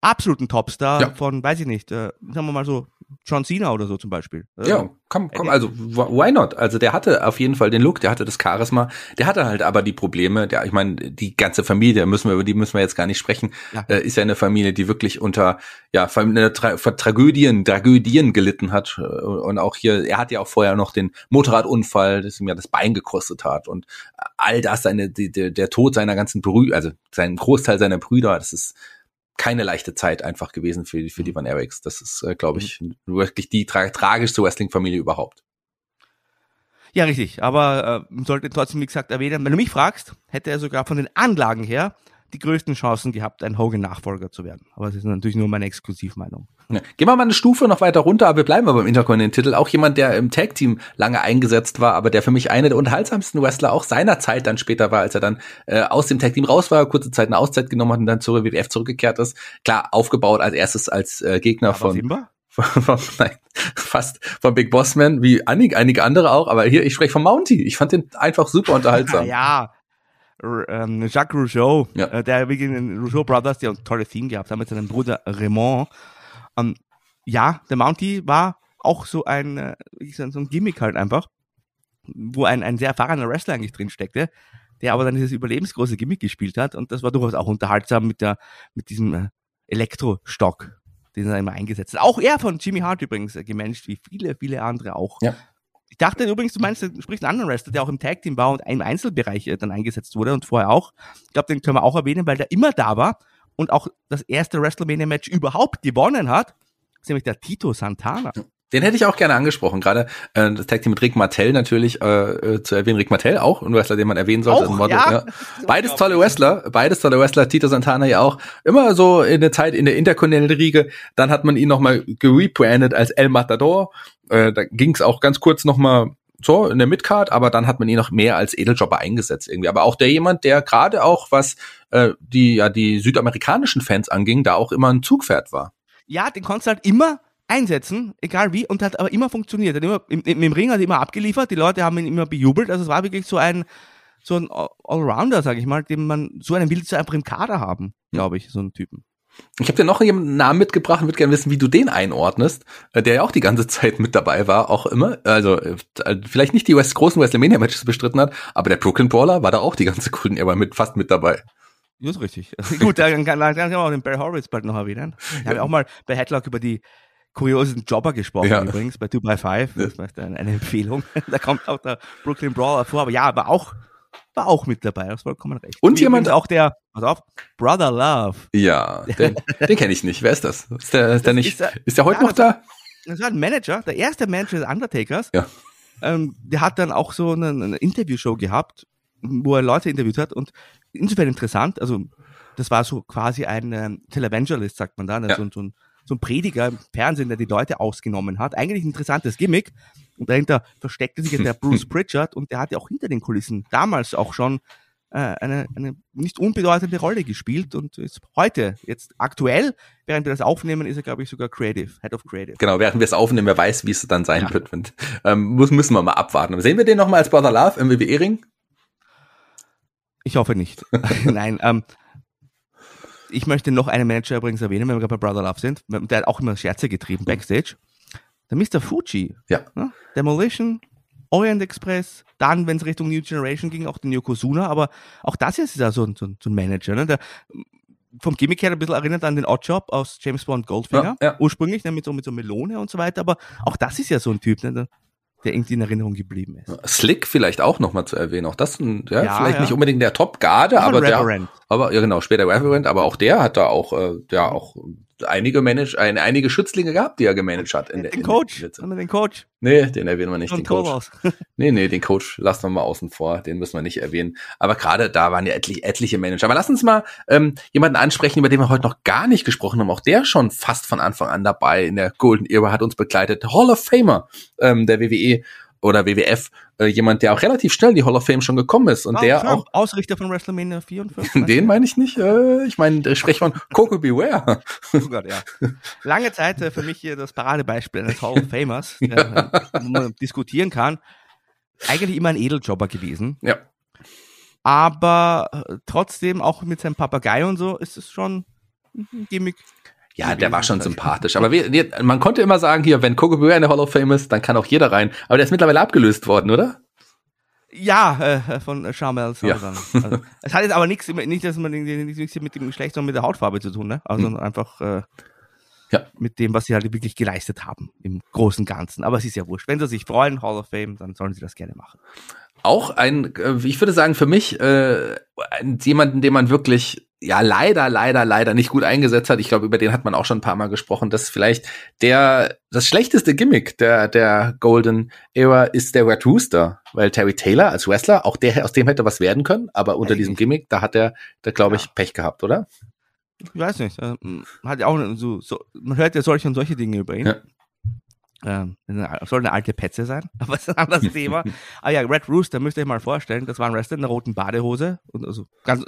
absoluten Topstar ja. von, weiß ich nicht, äh, sagen wir mal so, John Cena oder so zum Beispiel. Ja, komm, komm, also why not? Also der hatte auf jeden Fall den Look, der hatte das Charisma, der hatte halt aber die Probleme, der, ich meine, die ganze Familie, müssen wir, über die müssen wir jetzt gar nicht sprechen, ja. äh, ist ja eine Familie, die wirklich unter, ja, Tra Tragödien, Tragödien gelitten hat. Und auch hier, er hat ja auch vorher noch den Motorradunfall, das ihm ja das Bein gekostet hat und all das, seine, die, der Tod seiner ganzen Brüder, also sein Großteil seiner Brüder, das ist, keine leichte Zeit einfach gewesen für, für die mhm. Van Erics. Das ist, äh, glaube ich, mhm. wirklich die tra tragischste Wrestling-Familie überhaupt. Ja, richtig. Aber äh, sollte trotzdem, wie gesagt, erwähnen, wenn du mich fragst, hätte er sogar von den Anlagen her die größten Chancen gehabt, ein Hogan-Nachfolger zu werden. Aber das ist natürlich nur meine Exklusivmeinung. Ja. Gehen wir mal eine Stufe noch weiter runter, aber wir bleiben aber im Intercontinental-Titel. Auch jemand, der im Tag-Team lange eingesetzt war, aber der für mich einer der unterhaltsamsten Wrestler auch seiner Zeit dann später war, als er dann äh, aus dem Tag-Team raus war, kurze Zeit eine Auszeit genommen hat und dann zur WWF zurückgekehrt ist. Klar, aufgebaut als erstes als äh, Gegner aber von... Simba? (laughs) Von, nein, fast von Big Boss Man, wie einige, einige andere auch, aber hier, ich spreche von Mounty. Ich fand den einfach super (laughs) unterhaltsam. ja, ähm, Jacques Rougeau, ja. äh, der wegen den Rougeau Brothers, die ein tolles Team gehabt haben mit seinem Bruder Raymond. Ähm, ja, der Mounty war auch so ein, äh, so ein Gimmick halt einfach, wo ein, ein sehr erfahrener Wrestler eigentlich drin steckte, der aber dann dieses überlebensgroße Gimmick gespielt hat und das war durchaus auch unterhaltsam mit der, mit diesem äh, Elektrostock, den er immer eingesetzt hat. Auch er von Jimmy Hart übrigens äh, gemanagt, wie viele, viele andere auch. Ja. Ich dachte übrigens, du meinst, du sprichst einen anderen Wrestler, der auch im Tag Team war und im Einzelbereich äh, dann eingesetzt wurde und vorher auch. Ich glaube, den können wir auch erwähnen, weil der immer da war und auch das erste WrestleMania-Match überhaupt gewonnen hat. Nämlich der Tito Santana. Den hätte ich auch gerne angesprochen, gerade äh, das Tag Team mit Rick Martell natürlich äh, äh, zu erwähnen. Rick Martell auch, ein Wrestler, den man erwähnen sollte. Auch, Model, ja. ja. Beides tolle Wrestler, beides tolle Wrestler. Tito Santana ja auch immer so in der Zeit in der interkontinentalen Riege. Dann hat man ihn nochmal gerebrandet als El Matador. Äh, da ging es auch ganz kurz nochmal so in der Midcard, aber dann hat man ihn noch mehr als Edeljobber eingesetzt irgendwie. Aber auch der jemand, der gerade auch was äh, die ja die südamerikanischen Fans anging, da auch immer ein Zugpferd war. Ja, den konntest du halt immer einsetzen, egal wie, und hat aber immer funktioniert. Hat immer, im, im Ring hat er immer abgeliefert, die Leute haben ihn immer bejubelt, also es war wirklich so ein, so ein Allrounder, sag ich mal, den man, so einen willst du einfach im Kader haben, glaube ich, so einen Typen. Ich habe dir noch einen Namen mitgebracht und würde gerne wissen, wie du den einordnest, äh, der ja auch die ganze (laughs) Zeit mit dabei war, auch immer. Also äh, vielleicht nicht die West großen WrestleMania-Matches bestritten hat, aber der Brooklyn Brawler war da auch die ganze Golden Era mit, fast mit dabei. Das ist richtig. (laughs) Gut, dann kann, dann kann man auch den Barry Horowitz bald noch erwähnen. Ich habe ja auch mal bei Headlock über die kuriosen Jobber gesprochen ja. übrigens bei 2 by 5 Das ist eine, eine Empfehlung. (laughs) da kommt auch der Brooklyn Brawler vor, aber ja, aber auch war auch mit dabei, das vollkommen recht. Und Wie jemand auch der, pass auf, Brother Love. Ja, den, den kenne ich nicht. Wer ist das? Ist der, ist der nicht, ist der, ist der heute ja, noch da? Das war ein Manager, der erste Manager des Undertakers. Ja. Ähm, der hat dann auch so eine, eine Interviewshow gehabt, wo er Leute interviewt hat und insofern interessant, also das war so quasi ein ähm, Televangelist, sagt man da, ne? ja. so, so, ein, so ein Prediger im Fernsehen, der die Leute ausgenommen hat. Eigentlich ein interessantes Gimmick. Und dahinter versteckte sich der (laughs) Bruce Pritchard und der hat ja auch hinter den Kulissen damals auch schon äh, eine, eine nicht unbedeutende Rolle gespielt und ist heute, jetzt aktuell, während wir das aufnehmen, ist er, glaube ich, sogar Creative, Head of Creative. Genau, während wir es aufnehmen, wer weiß, wie es dann sein ja. wird. Ähm, muss, müssen wir mal abwarten. Sehen wir den nochmal als Brother Love im WWE-Ring? Ich hoffe nicht. (laughs) Nein, ähm, ich möchte noch einen Manager übrigens erwähnen, wenn wir gerade bei Brother Love sind. Der hat auch immer Scherze getrieben backstage. Der Mr. Fuji. Ja. Ne? Demolition, Orient Express, dann, wenn es Richtung New Generation ging, auch den Yokozuna, aber auch das ist ja so, so, so ein Manager, ne? der vom Gimmick her ein bisschen erinnert an den Oddjob aus James Bond Goldfinger, ja, ja. ursprünglich, ne, mit, so, mit so Melone und so weiter, aber auch das ist ja so ein Typ, ne? Der irgendwie in Erinnerung geblieben ist. Slick vielleicht auch nochmal zu erwähnen. Auch das, ein, ja, ja vielleicht ja. nicht unbedingt der Top-Garde, aber der, aber ja genau, später Reverend, aber auch der hat da auch, äh, ja auch einige Manage, ein, einige Schützlinge gehabt, die er gemanagt hat. In, der, den in Coach. Der Haben wir den Coach? Nee, den erwähnen wir nicht. Den Coach. (laughs) nee, nee, den Coach lassen wir mal außen vor. Den müssen wir nicht erwähnen. Aber gerade da waren ja etlich, etliche Manager. Aber lass uns mal ähm, jemanden ansprechen, über den wir heute noch gar nicht gesprochen haben. Auch der schon fast von Anfang an dabei in der Golden Era hat uns begleitet. Hall of Famer ähm, der WWE oder WWF, äh, jemand, der auch relativ schnell in die Hall of Fame schon gekommen ist und Ah, der auch Ausrichter von WrestleMania 4 und 5. (laughs) den meine ich nicht. Äh, ich meine, der spricht von Coco Beware. Oh Gott, ja. Lange Zeit äh, für mich hier das Paradebeispiel eines Hall of (laughs) Famers, der, äh, wo man diskutieren kann. Eigentlich immer ein Edeljobber gewesen, Ja. aber äh, trotzdem auch mit seinem Papagei und so ist es schon ein Gimmick. Ja, der war schon sympathisch. Aber wir, man konnte immer sagen, hier, wenn Coco Beware in der Hall of Fame ist, dann kann auch jeder rein. Aber der ist mittlerweile abgelöst worden, oder? Ja, äh, von Charmel Ja. Also, (laughs) es hat jetzt aber nichts, nicht, dass man nichts mit dem Geschlecht, sondern mit der Hautfarbe zu tun, ne? Also einfach äh. Ja. mit dem, was sie halt wirklich geleistet haben im Großen und Ganzen. Aber es ist ja wurscht. Wenn sie sich freuen, Hall of Fame, dann sollen sie das gerne machen. Auch ein, äh, ich würde sagen, für mich äh, jemanden, den man wirklich ja leider, leider, leider nicht gut eingesetzt hat. Ich glaube, über den hat man auch schon ein paar Mal gesprochen. Das ist vielleicht der das schlechteste Gimmick der der Golden Era ist der Red Rooster, weil Terry Taylor als Wrestler auch der aus dem hätte was werden können, aber unter diesem Eigentlich. Gimmick, da hat er, da glaube ich Ja. Pech gehabt, oder? Ich weiß nicht. Äh, hat ja auch so, so, man hört ja solche und solche Dinge über ihn. Ja. Ähm, soll eine alte Petze sein, (laughs) aber das ist ein anderes (laughs) Thema. Aber ja, Red Rooster müsst ihr euch mal vorstellen, das war ein Wrestler in einer roten Badehose und also ganz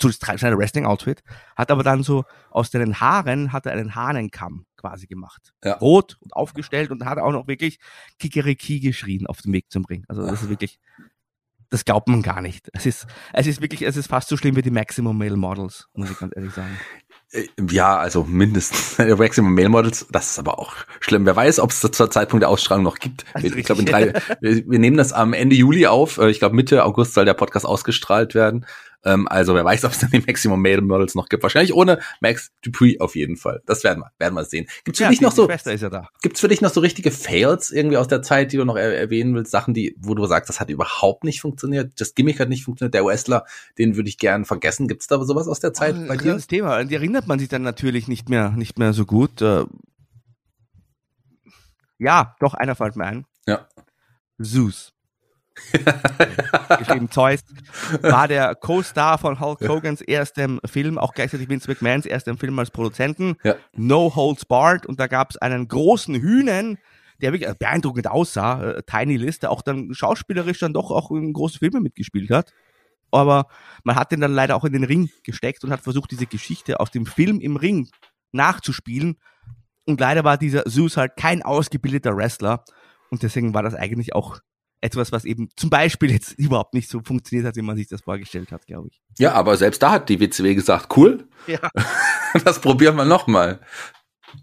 zu seinem Wrestling-Outfit, hat aber dann so aus den Haaren hat er einen Hahnenkamm quasi gemacht. Ja. Rot und aufgestellt und hat auch noch wirklich Kikeriki geschrien auf dem Weg zum Ring. Also das ist wirklich, das glaubt man gar nicht. Es ist, es ist wirklich, es ist fast so schlimm wie die Maximum Male Models, muss ich ganz ehrlich sagen. Äh, Ja, also mindestens (laughs) Maximum Male Models, das ist aber auch schlimm. Wer weiß, ob es das zur Zeitpunkt der Ausstrahlung noch gibt. Ist Ich glaube, in drei, wir, wir nehmen das am Ende Juli auf. Äh, Ich glaube, Mitte August soll der Podcast ausgestrahlt werden. Ähm, Also wer weiß, (laughs) ob es dann die Maximum Male Models noch gibt. Wahrscheinlich ohne Max Dupree auf jeden Fall. Das werden wir, werden wir sehen. Gibt's für Ja, dich die, noch so, ja gibt's für dich noch so richtige Fails irgendwie aus der Zeit, die du noch er erwähnen willst? Sachen, die, wo du sagst, das hat überhaupt nicht funktioniert. Das Gimmick hat nicht funktioniert. Der Wrestler, den würde ich gern vergessen. Gibt's da sowas aus der Zeit Oh, bei dir? Das Thema, an die erinnert man sich dann natürlich nicht mehr, nicht mehr so gut. Äh, Ja, doch, einer fällt mir ein. Ja. Zeus. (laughs) geschrieben Zeus, war der Co-Star von Hulk Hogans erstem Film, auch gleichzeitig Vince McMahons erstem Film als Produzenten. Ja. No Holds Barred. Und da gab es einen großen Hühnen, der wirklich beeindruckend aussah, äh, Tiny List, der auch dann schauspielerisch dann doch auch in großen Filmen mitgespielt hat. Aber man hat den dann leider auch in den Ring gesteckt und hat versucht, diese Geschichte aus dem Film im Ring nachzuspielen. Und leider war dieser Zeus halt kein ausgebildeter Wrestler. Und deswegen war das eigentlich auch etwas, was eben zum Beispiel jetzt (laughs) überhaupt nicht so funktioniert hat, wie man sich das vorgestellt hat, glaube ich. Ja, aber selbst da hat die WCW gesagt, cool, Ja. (laughs) das probieren wir nochmal.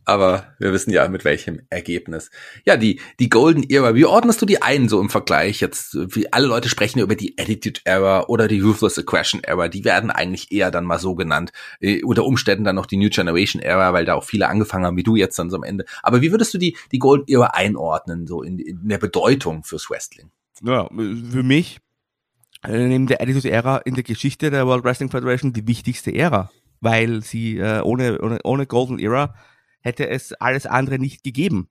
Aber wir wissen ja, mit welchem Ergebnis. Ja, die, die Golden Era, wie ordnest du die ein so im Vergleich jetzt? Wie alle Leute sprechen über die Attitude Era oder die Ruthless Aggression Era. Die werden eigentlich eher dann mal so genannt. Äh, Unter Umständen dann noch die New Generation Era, weil da auch viele angefangen haben, wie du jetzt dann so am Ende. Aber wie würdest du die, die Golden Era einordnen, so in, in der Bedeutung fürs Wrestling? Ja, für mich äh, neben der Attitude Era in der Geschichte der World Wrestling Federation die wichtigste Ära, weil sie äh, ohne, ohne, ohne Golden Era hätte es alles andere nicht gegeben.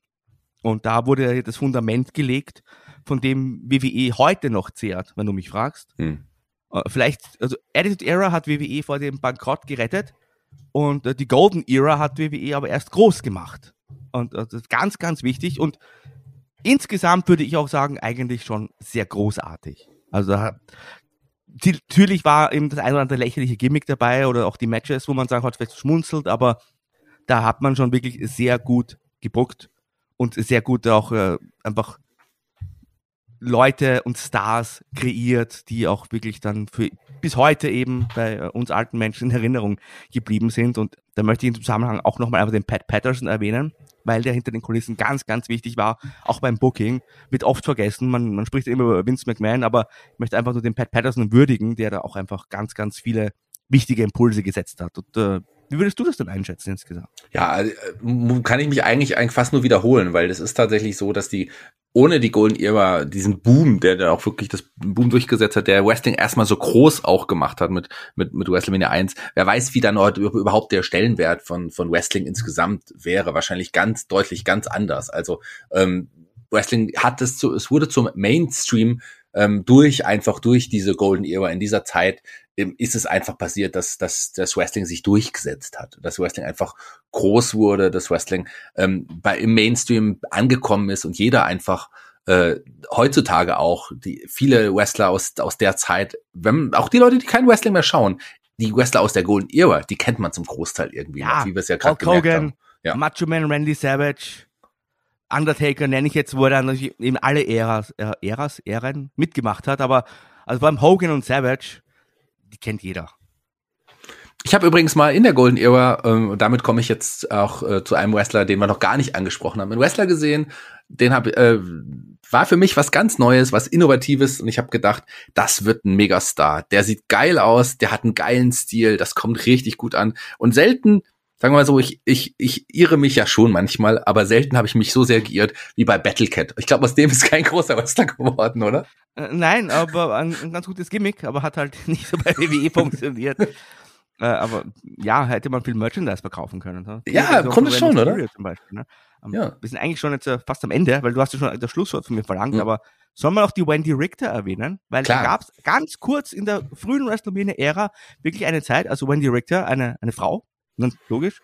Und da wurde das Fundament gelegt, von dem WWE heute noch zehrt, wenn du mich fragst. Hm. Äh, Vielleicht, also Attitude Era hat WWE vor dem Bankrott gerettet und äh, die Golden Era hat WWE aber erst groß gemacht. Und äh, das ist ganz, ganz wichtig. Und insgesamt würde ich auch sagen, eigentlich schon sehr großartig. Also natürlich war eben das ein oder andere lächerliche Gimmick dabei oder auch die Matches, wo man sagt, hat vielleicht schmunzelt, aber da hat man schon wirklich sehr gut gebuckt und sehr gut auch äh, einfach Leute und Stars kreiert, die auch wirklich dann für bis heute eben bei äh, uns alten Menschen in Erinnerung geblieben sind. Und da möchte ich im Zusammenhang auch nochmal einfach den Pat Patterson erwähnen, weil der hinter den Kulissen ganz, ganz wichtig war, auch beim Booking. Wird oft vergessen, man, man spricht immer über Vince McMahon, aber ich möchte einfach nur den Pat Patterson würdigen, der da auch einfach ganz, ganz viele wichtige Impulse gesetzt hat. Und äh, wie würdest du das denn einschätzen insgesamt? Ja, äh, kann ich mich eigentlich, fast nur wiederholen, weil es ist tatsächlich so, dass die ohne die Golden Era, diesen Boom, der da auch wirklich das Boom durchgesetzt hat, der Wrestling erstmal so groß auch gemacht hat mit, mit, mit WrestleMania 1. Wer weiß, wie dann heute überhaupt der Stellenwert von, von Wrestling insgesamt wäre. Wahrscheinlich ganz deutlich ganz anders. Also, ähm, Wrestling hat es zu, es wurde zum Mainstream ähm, durch, einfach durch diese Golden Era in dieser Zeit ist es einfach passiert, dass, dass das Wrestling sich durchgesetzt hat, dass Wrestling einfach groß wurde, dass Wrestling ähm, bei, im Mainstream angekommen ist und jeder einfach äh, heutzutage auch die viele Wrestler aus aus der Zeit, wenn auch die Leute, die kein Wrestling mehr schauen, die Wrestler aus der Golden Era, die kennt man zum Großteil irgendwie, Ja, noch, wie wir es ja gerade gemerkt Hogan, haben. Ja. Macho Man, Randy Savage, Undertaker nenne ich jetzt, wo er dann eben alle Äras, äh, Äras, Ähren mitgemacht hat, aber also vor allem Hogan und Savage, die kennt jeder. Ich habe übrigens mal in der Golden Era, ähm, damit komme ich jetzt auch äh, zu einem Wrestler, den wir noch gar nicht angesprochen haben, einen Wrestler gesehen, den hab, äh, war für mich was ganz Neues, was Innovatives und ich habe gedacht, das wird ein Megastar. Der sieht geil aus, der hat einen geilen Stil, das kommt richtig gut an und selten Sagen wir mal so, ich, ich, ich irre mich ja schon manchmal, aber selten habe ich mich so sehr geirrt wie bei Battlecat. Ich glaube, aus dem ist kein großer Wrestler geworden, oder? Äh, nein, aber ein, ein ganz gutes Gimmick, aber hat halt (laughs) nicht so bei WWE funktioniert. (laughs) Äh, aber ja, hätte man viel Merchandise verkaufen können. Ne? Ja, im Grunde schon, oder? Beispiel, ne? Ähm, Ja. Wir sind eigentlich schon jetzt äh, fast am Ende, weil du hast ja schon das Schlusswort von mir verlangt, Mhm. aber soll man auch die Wendy Richter erwähnen? Weil Klar. da gab es ganz kurz in der frühen WrestleMania-Ära wirklich eine Zeit, also Wendy Richter, eine, eine Frau, logisch,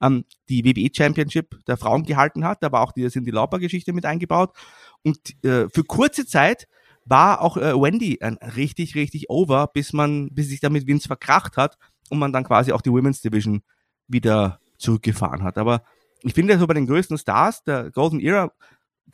ähm, die WWE Championship der Frauen gehalten hat. Da war auch die Cindy Lauper Geschichte mit eingebaut. Und äh, für kurze Zeit war auch äh, Wendy ein richtig, richtig over, bis man, bis sich damit Vince verkracht hat und man dann quasi auch die Women's Division wieder zurückgefahren hat. Aber ich finde so bei den größten Stars der Golden Era,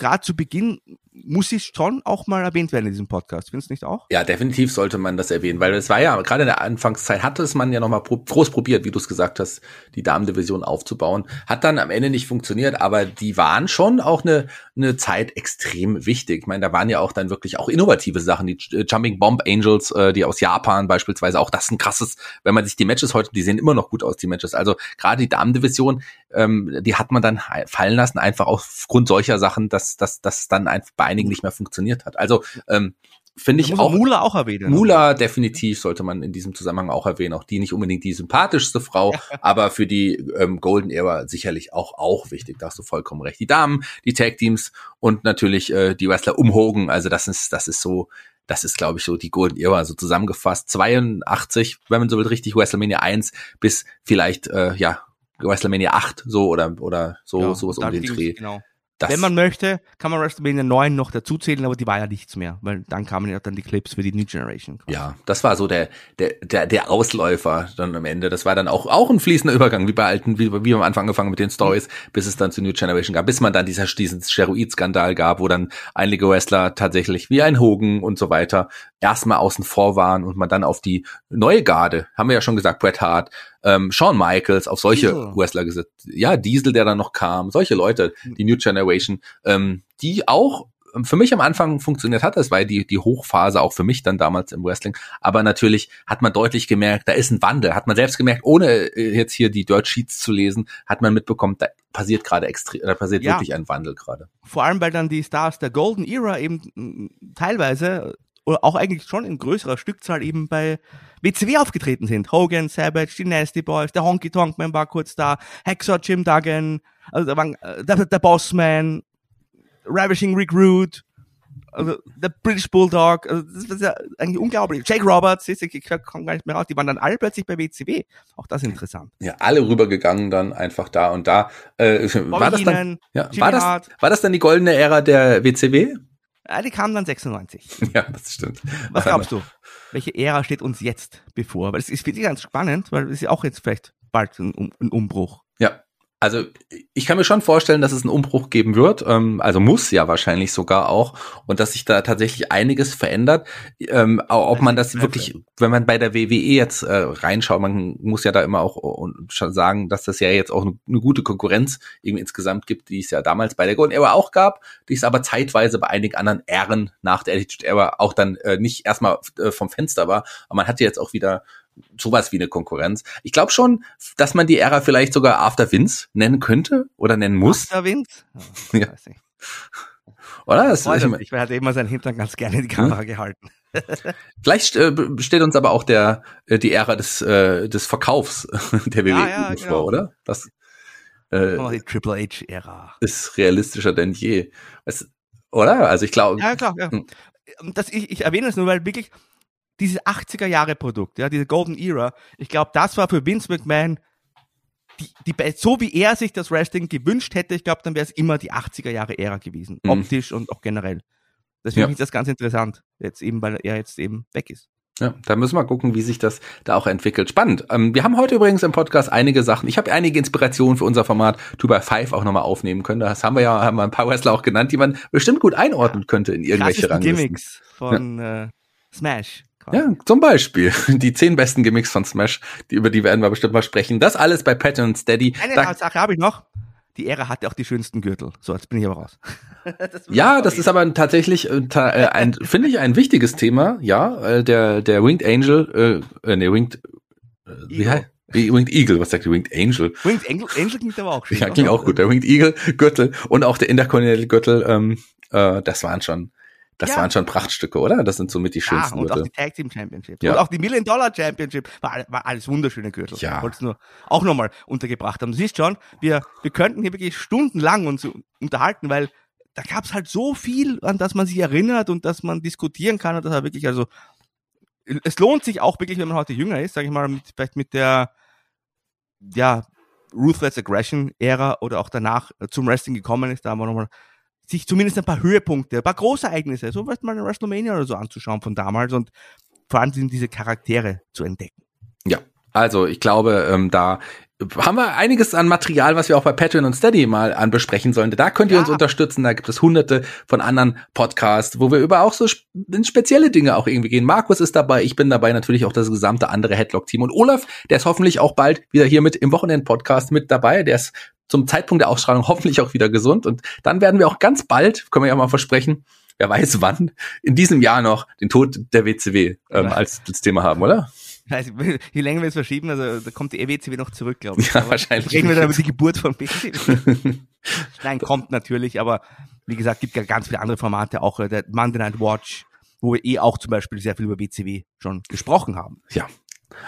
gerade zu Beginn, muss es schon auch mal erwähnt werden in diesem Podcast. Findest du nicht auch? Ja, definitiv sollte man das erwähnen, weil es war ja, gerade in der Anfangszeit hatte es man ja nochmal pro, groß probiert, wie du es gesagt hast, die Damendivision aufzubauen. Hat dann am Ende nicht funktioniert, aber die waren schon auch eine, eine Zeit extrem wichtig. Ich meine, da waren ja auch dann wirklich auch innovative Sachen, die äh, Jumping Bomb Angels, äh, die aus Japan beispielsweise, auch das ist ein krasses, wenn man sich die Matches heute, die sehen immer noch gut aus, die Matches. Also gerade die Damendivision, ähm, die hat man dann fallen lassen, einfach aufgrund solcher Sachen, dass, dass, dass dann einfach bei einigen nicht mehr funktioniert hat. Also ähm, finde ich auch. Mula auch erwähnen. Mula definitiv sollte man in diesem Zusammenhang auch erwähnen. Auch die nicht unbedingt die sympathischste Frau, (laughs) aber für die ähm, Golden Era sicherlich auch auch wichtig. Da hast du vollkommen recht. Die Damen, die Tag Teams und natürlich äh, die Wrestler um Hogan. Also das ist das ist so. Das ist, glaube ich, so die Golden Era, so zusammengefasst. 82, wenn man so will, richtig WrestleMania 1 bis vielleicht, äh, ja, WrestleMania 8, so oder, oder so, Ja, sowas um den Dreh. Genau. Das, Wenn man möchte, kann man WrestleMania 9 noch dazuzählen, aber die war ja nichts mehr, weil dann kamen ja dann die Clips für die New Generation. quasi. Ja, das war so der, der, der, der Ausläufer dann am Ende. Das war dann auch, auch ein fließender Übergang, wie bei alten, wie, wie wir am Anfang angefangen mit den Stories, bis es dann zu New Generation gab, bis man dann dieser, diesen Steroid-Skandal gab, wo dann einige Wrestler tatsächlich wie ein Hogan und so weiter erstmal außen vor waren und man dann auf die neue Garde, haben wir ja schon gesagt, Bret Hart, ähm, Shawn Michaels, auf solche Diesel. Wrestler gesetzt. Ja, Diesel, der dann noch kam, solche Leute, die New Generation, ähm, die auch ähm, für mich am Anfang funktioniert hat. Das war die, die Hochphase auch für mich dann damals im Wrestling. Aber natürlich hat man deutlich gemerkt, da ist ein Wandel. Hat man selbst gemerkt, ohne äh, jetzt hier die Dirt Sheets zu lesen, hat man mitbekommen, da passiert gerade extrem, da passiert Ja. wirklich ein Wandel gerade. Vor allem, weil dann die Stars der Golden Era eben teilweise oder auch eigentlich schon in größerer Stückzahl eben bei WCW aufgetreten sind. Hogan, Savage, die Nasty Boys, der Honky Tonk Man war kurz da, Hexer, Jim Duggan, also da waren, äh, der, der Bossman, Ravishing Rick Rude, also der British Bulldog, also das ist ja eigentlich unglaublich. Jake Roberts, ich komme gar nicht mehr raus, die waren dann alle plötzlich bei WCW. Auch das ist interessant. Ja, alle rübergegangen dann einfach da und da. Äh, war das dann, ja, war das, war das dann die goldene Ära der WCW? Ja, die kamen dann 96. (laughs) Ja, das stimmt. Was glaubst du? Welche Ära steht uns jetzt bevor? Weil es ist wirklich ganz spannend, weil es ist ja auch jetzt vielleicht bald ein, Um- ein Umbruch. Ja, also ich kann mir schon vorstellen, dass es einen Umbruch geben wird, ähm, also muss ja wahrscheinlich sogar auch, und dass sich da tatsächlich einiges verändert. Ähm, ob man das wirklich, wenn man bei der WWE jetzt äh, reinschaut, man muss ja da immer auch und schon sagen, dass das ja jetzt auch eine, eine gute Konkurrenz irgendwie insgesamt gibt, die es ja damals bei der Golden Era auch gab, die es aber zeitweise bei einigen anderen Ähren nach der Attitude Era auch dann äh, nicht erstmal äh, vom Fenster war, aber man hatte jetzt auch wieder sowas wie eine Konkurrenz. Ich glaube schon, dass man die Ära vielleicht sogar After Vince nennen könnte oder nennen muss. Der Wind? Ja, (laughs) Ja. weiß nicht. Oder? Das, ich mein, sich, weil er hat immer seinen Hintern ganz gerne in die Kamera gehalten. (laughs) vielleicht äh, steht uns aber auch der äh, die Ära des äh, des Verkaufs (laughs) der WWE Ja, ja, vor, genau. oder? Das äh, Oh, die Triple H-Ära. ist realistischer denn je. Es, oder? Also ich glaube, Ja, klar. Ja. Hm. Das, ich, ich erwähne es nur, weil wirklich dieses 80er-Jahre-Produkt, ja, diese Golden Era, ich glaube, das war für Vince McMahon die, die, so wie er sich das Wrestling gewünscht hätte, ich glaube, dann wäre es immer die 80er-Jahre-Ära gewesen. Mhm. Optisch und auch generell. Deswegen Ja. finde ich das ganz interessant. Jetzt eben, weil er jetzt eben weg ist. Ja, da müssen wir gucken, wie sich das da auch entwickelt. Spannend. Ähm, wir haben heute übrigens im Podcast einige Sachen. Ich habe einige Inspirationen für unser Format 2 by 5 auch nochmal aufnehmen können. Das haben wir ja, haben wir ein paar Wrestler auch genannt, die man bestimmt gut einordnen könnte in irgendwelche Ranglisten. Gimmicks von äh, Smash. Quasi. Ja, zum Beispiel (laughs) die zehn besten Gimmicks von Smash, die, über die werden wir bestimmt mal sprechen. Das alles bei Patreon und Steady. Eine Da, Sache habe ich noch. Die Ära hatte auch die schönsten Gürtel. So, jetzt bin ich aber raus. (laughs) Das ja, das ist aber tatsächlich äh, äh, ein, (laughs) finde ich, ein wichtiges Thema. Ja, äh, der der Winged Angel, äh, äh, nee, Winged, äh, wie Eagle. heißt? Winged Eagle, was sagt die Winged Angel? Winged Angel, Angel klingt aber auch schön. Ja, klingt auch gut. Der Winged Eagle Gürtel und auch der Intercontinental Gürtel, ähm, äh, das waren schon, das Ja. waren schon Prachtstücke, oder? Das sind so mit die Ja, schönsten und auch Gürtel. die Tag Team Championship. Ja. Und auch die Million Dollar Championship. War, war alles wunderschöne Gürtel. Ja. Ich wollte es nur auch nochmal untergebracht haben. Du siehst schon, wir, wir könnten hier wirklich stundenlang uns unterhalten, weil da gab es halt so viel, an das man sich erinnert und dass man diskutieren kann. Und das war wirklich, also, es lohnt sich auch wirklich, wenn man heute jünger ist, sage ich mal, mit, vielleicht mit der, ja, Ruthless Aggression Ära oder auch danach zum Wrestling gekommen ist, da haben wir nochmal sich zumindest ein paar Höhepunkte, ein paar Großereignisse, so vielleicht mal eine WrestleMania oder so anzuschauen von damals und vor allem diese Charaktere zu entdecken. Ja, also ich glaube, ähm, da haben wir einiges an Material, was wir auch bei Patreon und Steady mal an besprechen sollen. Da könnt ihr Ja. uns unterstützen. Da gibt es hunderte von anderen Podcasts, wo wir über auch so sp- in spezielle Dinge auch irgendwie gehen. Markus ist dabei, ich bin dabei, natürlich auch das gesamte andere Headlock-Team. Und Olaf, der ist hoffentlich auch bald wieder hier mit im Wochenend-Podcast mit dabei. Der ist zum Zeitpunkt der Ausstrahlung (laughs) hoffentlich auch wieder gesund. Und dann werden wir auch ganz bald, können wir ja mal versprechen, wer weiß wann, in diesem Jahr noch den Tod der WCW ähm, als, als Thema haben, oder? Also, (laughs) je länger wir es verschieben, also da kommt die EWCW noch zurück, glaube ich. Ja, Aber wahrscheinlich. Reden wir dann über die Geburt von (laughs) BCW. Nein, kommt natürlich, aber wie gesagt, gibt ja ganz viele andere Formate, auch äh, der Monday Night Watch, wo wir eh auch zum Beispiel sehr viel über BCW schon gesprochen haben. Ja.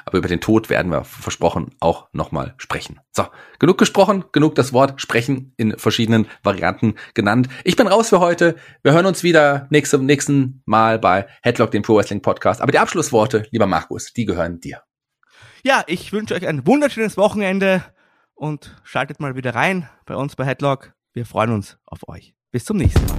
Aber über den Tod werden wir versprochen auch nochmal sprechen. So, genug gesprochen, genug das Wort sprechen in verschiedenen Varianten genannt. Ich bin raus für heute. Wir hören uns wieder nächste, nächsten Mal bei Headlock, dem Pro Wrestling Podcast. Aber die Abschlussworte, lieber Markus, die gehören dir. Ja, ich wünsche euch ein wunderschönes Wochenende und schaltet mal wieder rein bei uns bei Headlock. Wir freuen uns auf euch. Bis zum nächsten Mal.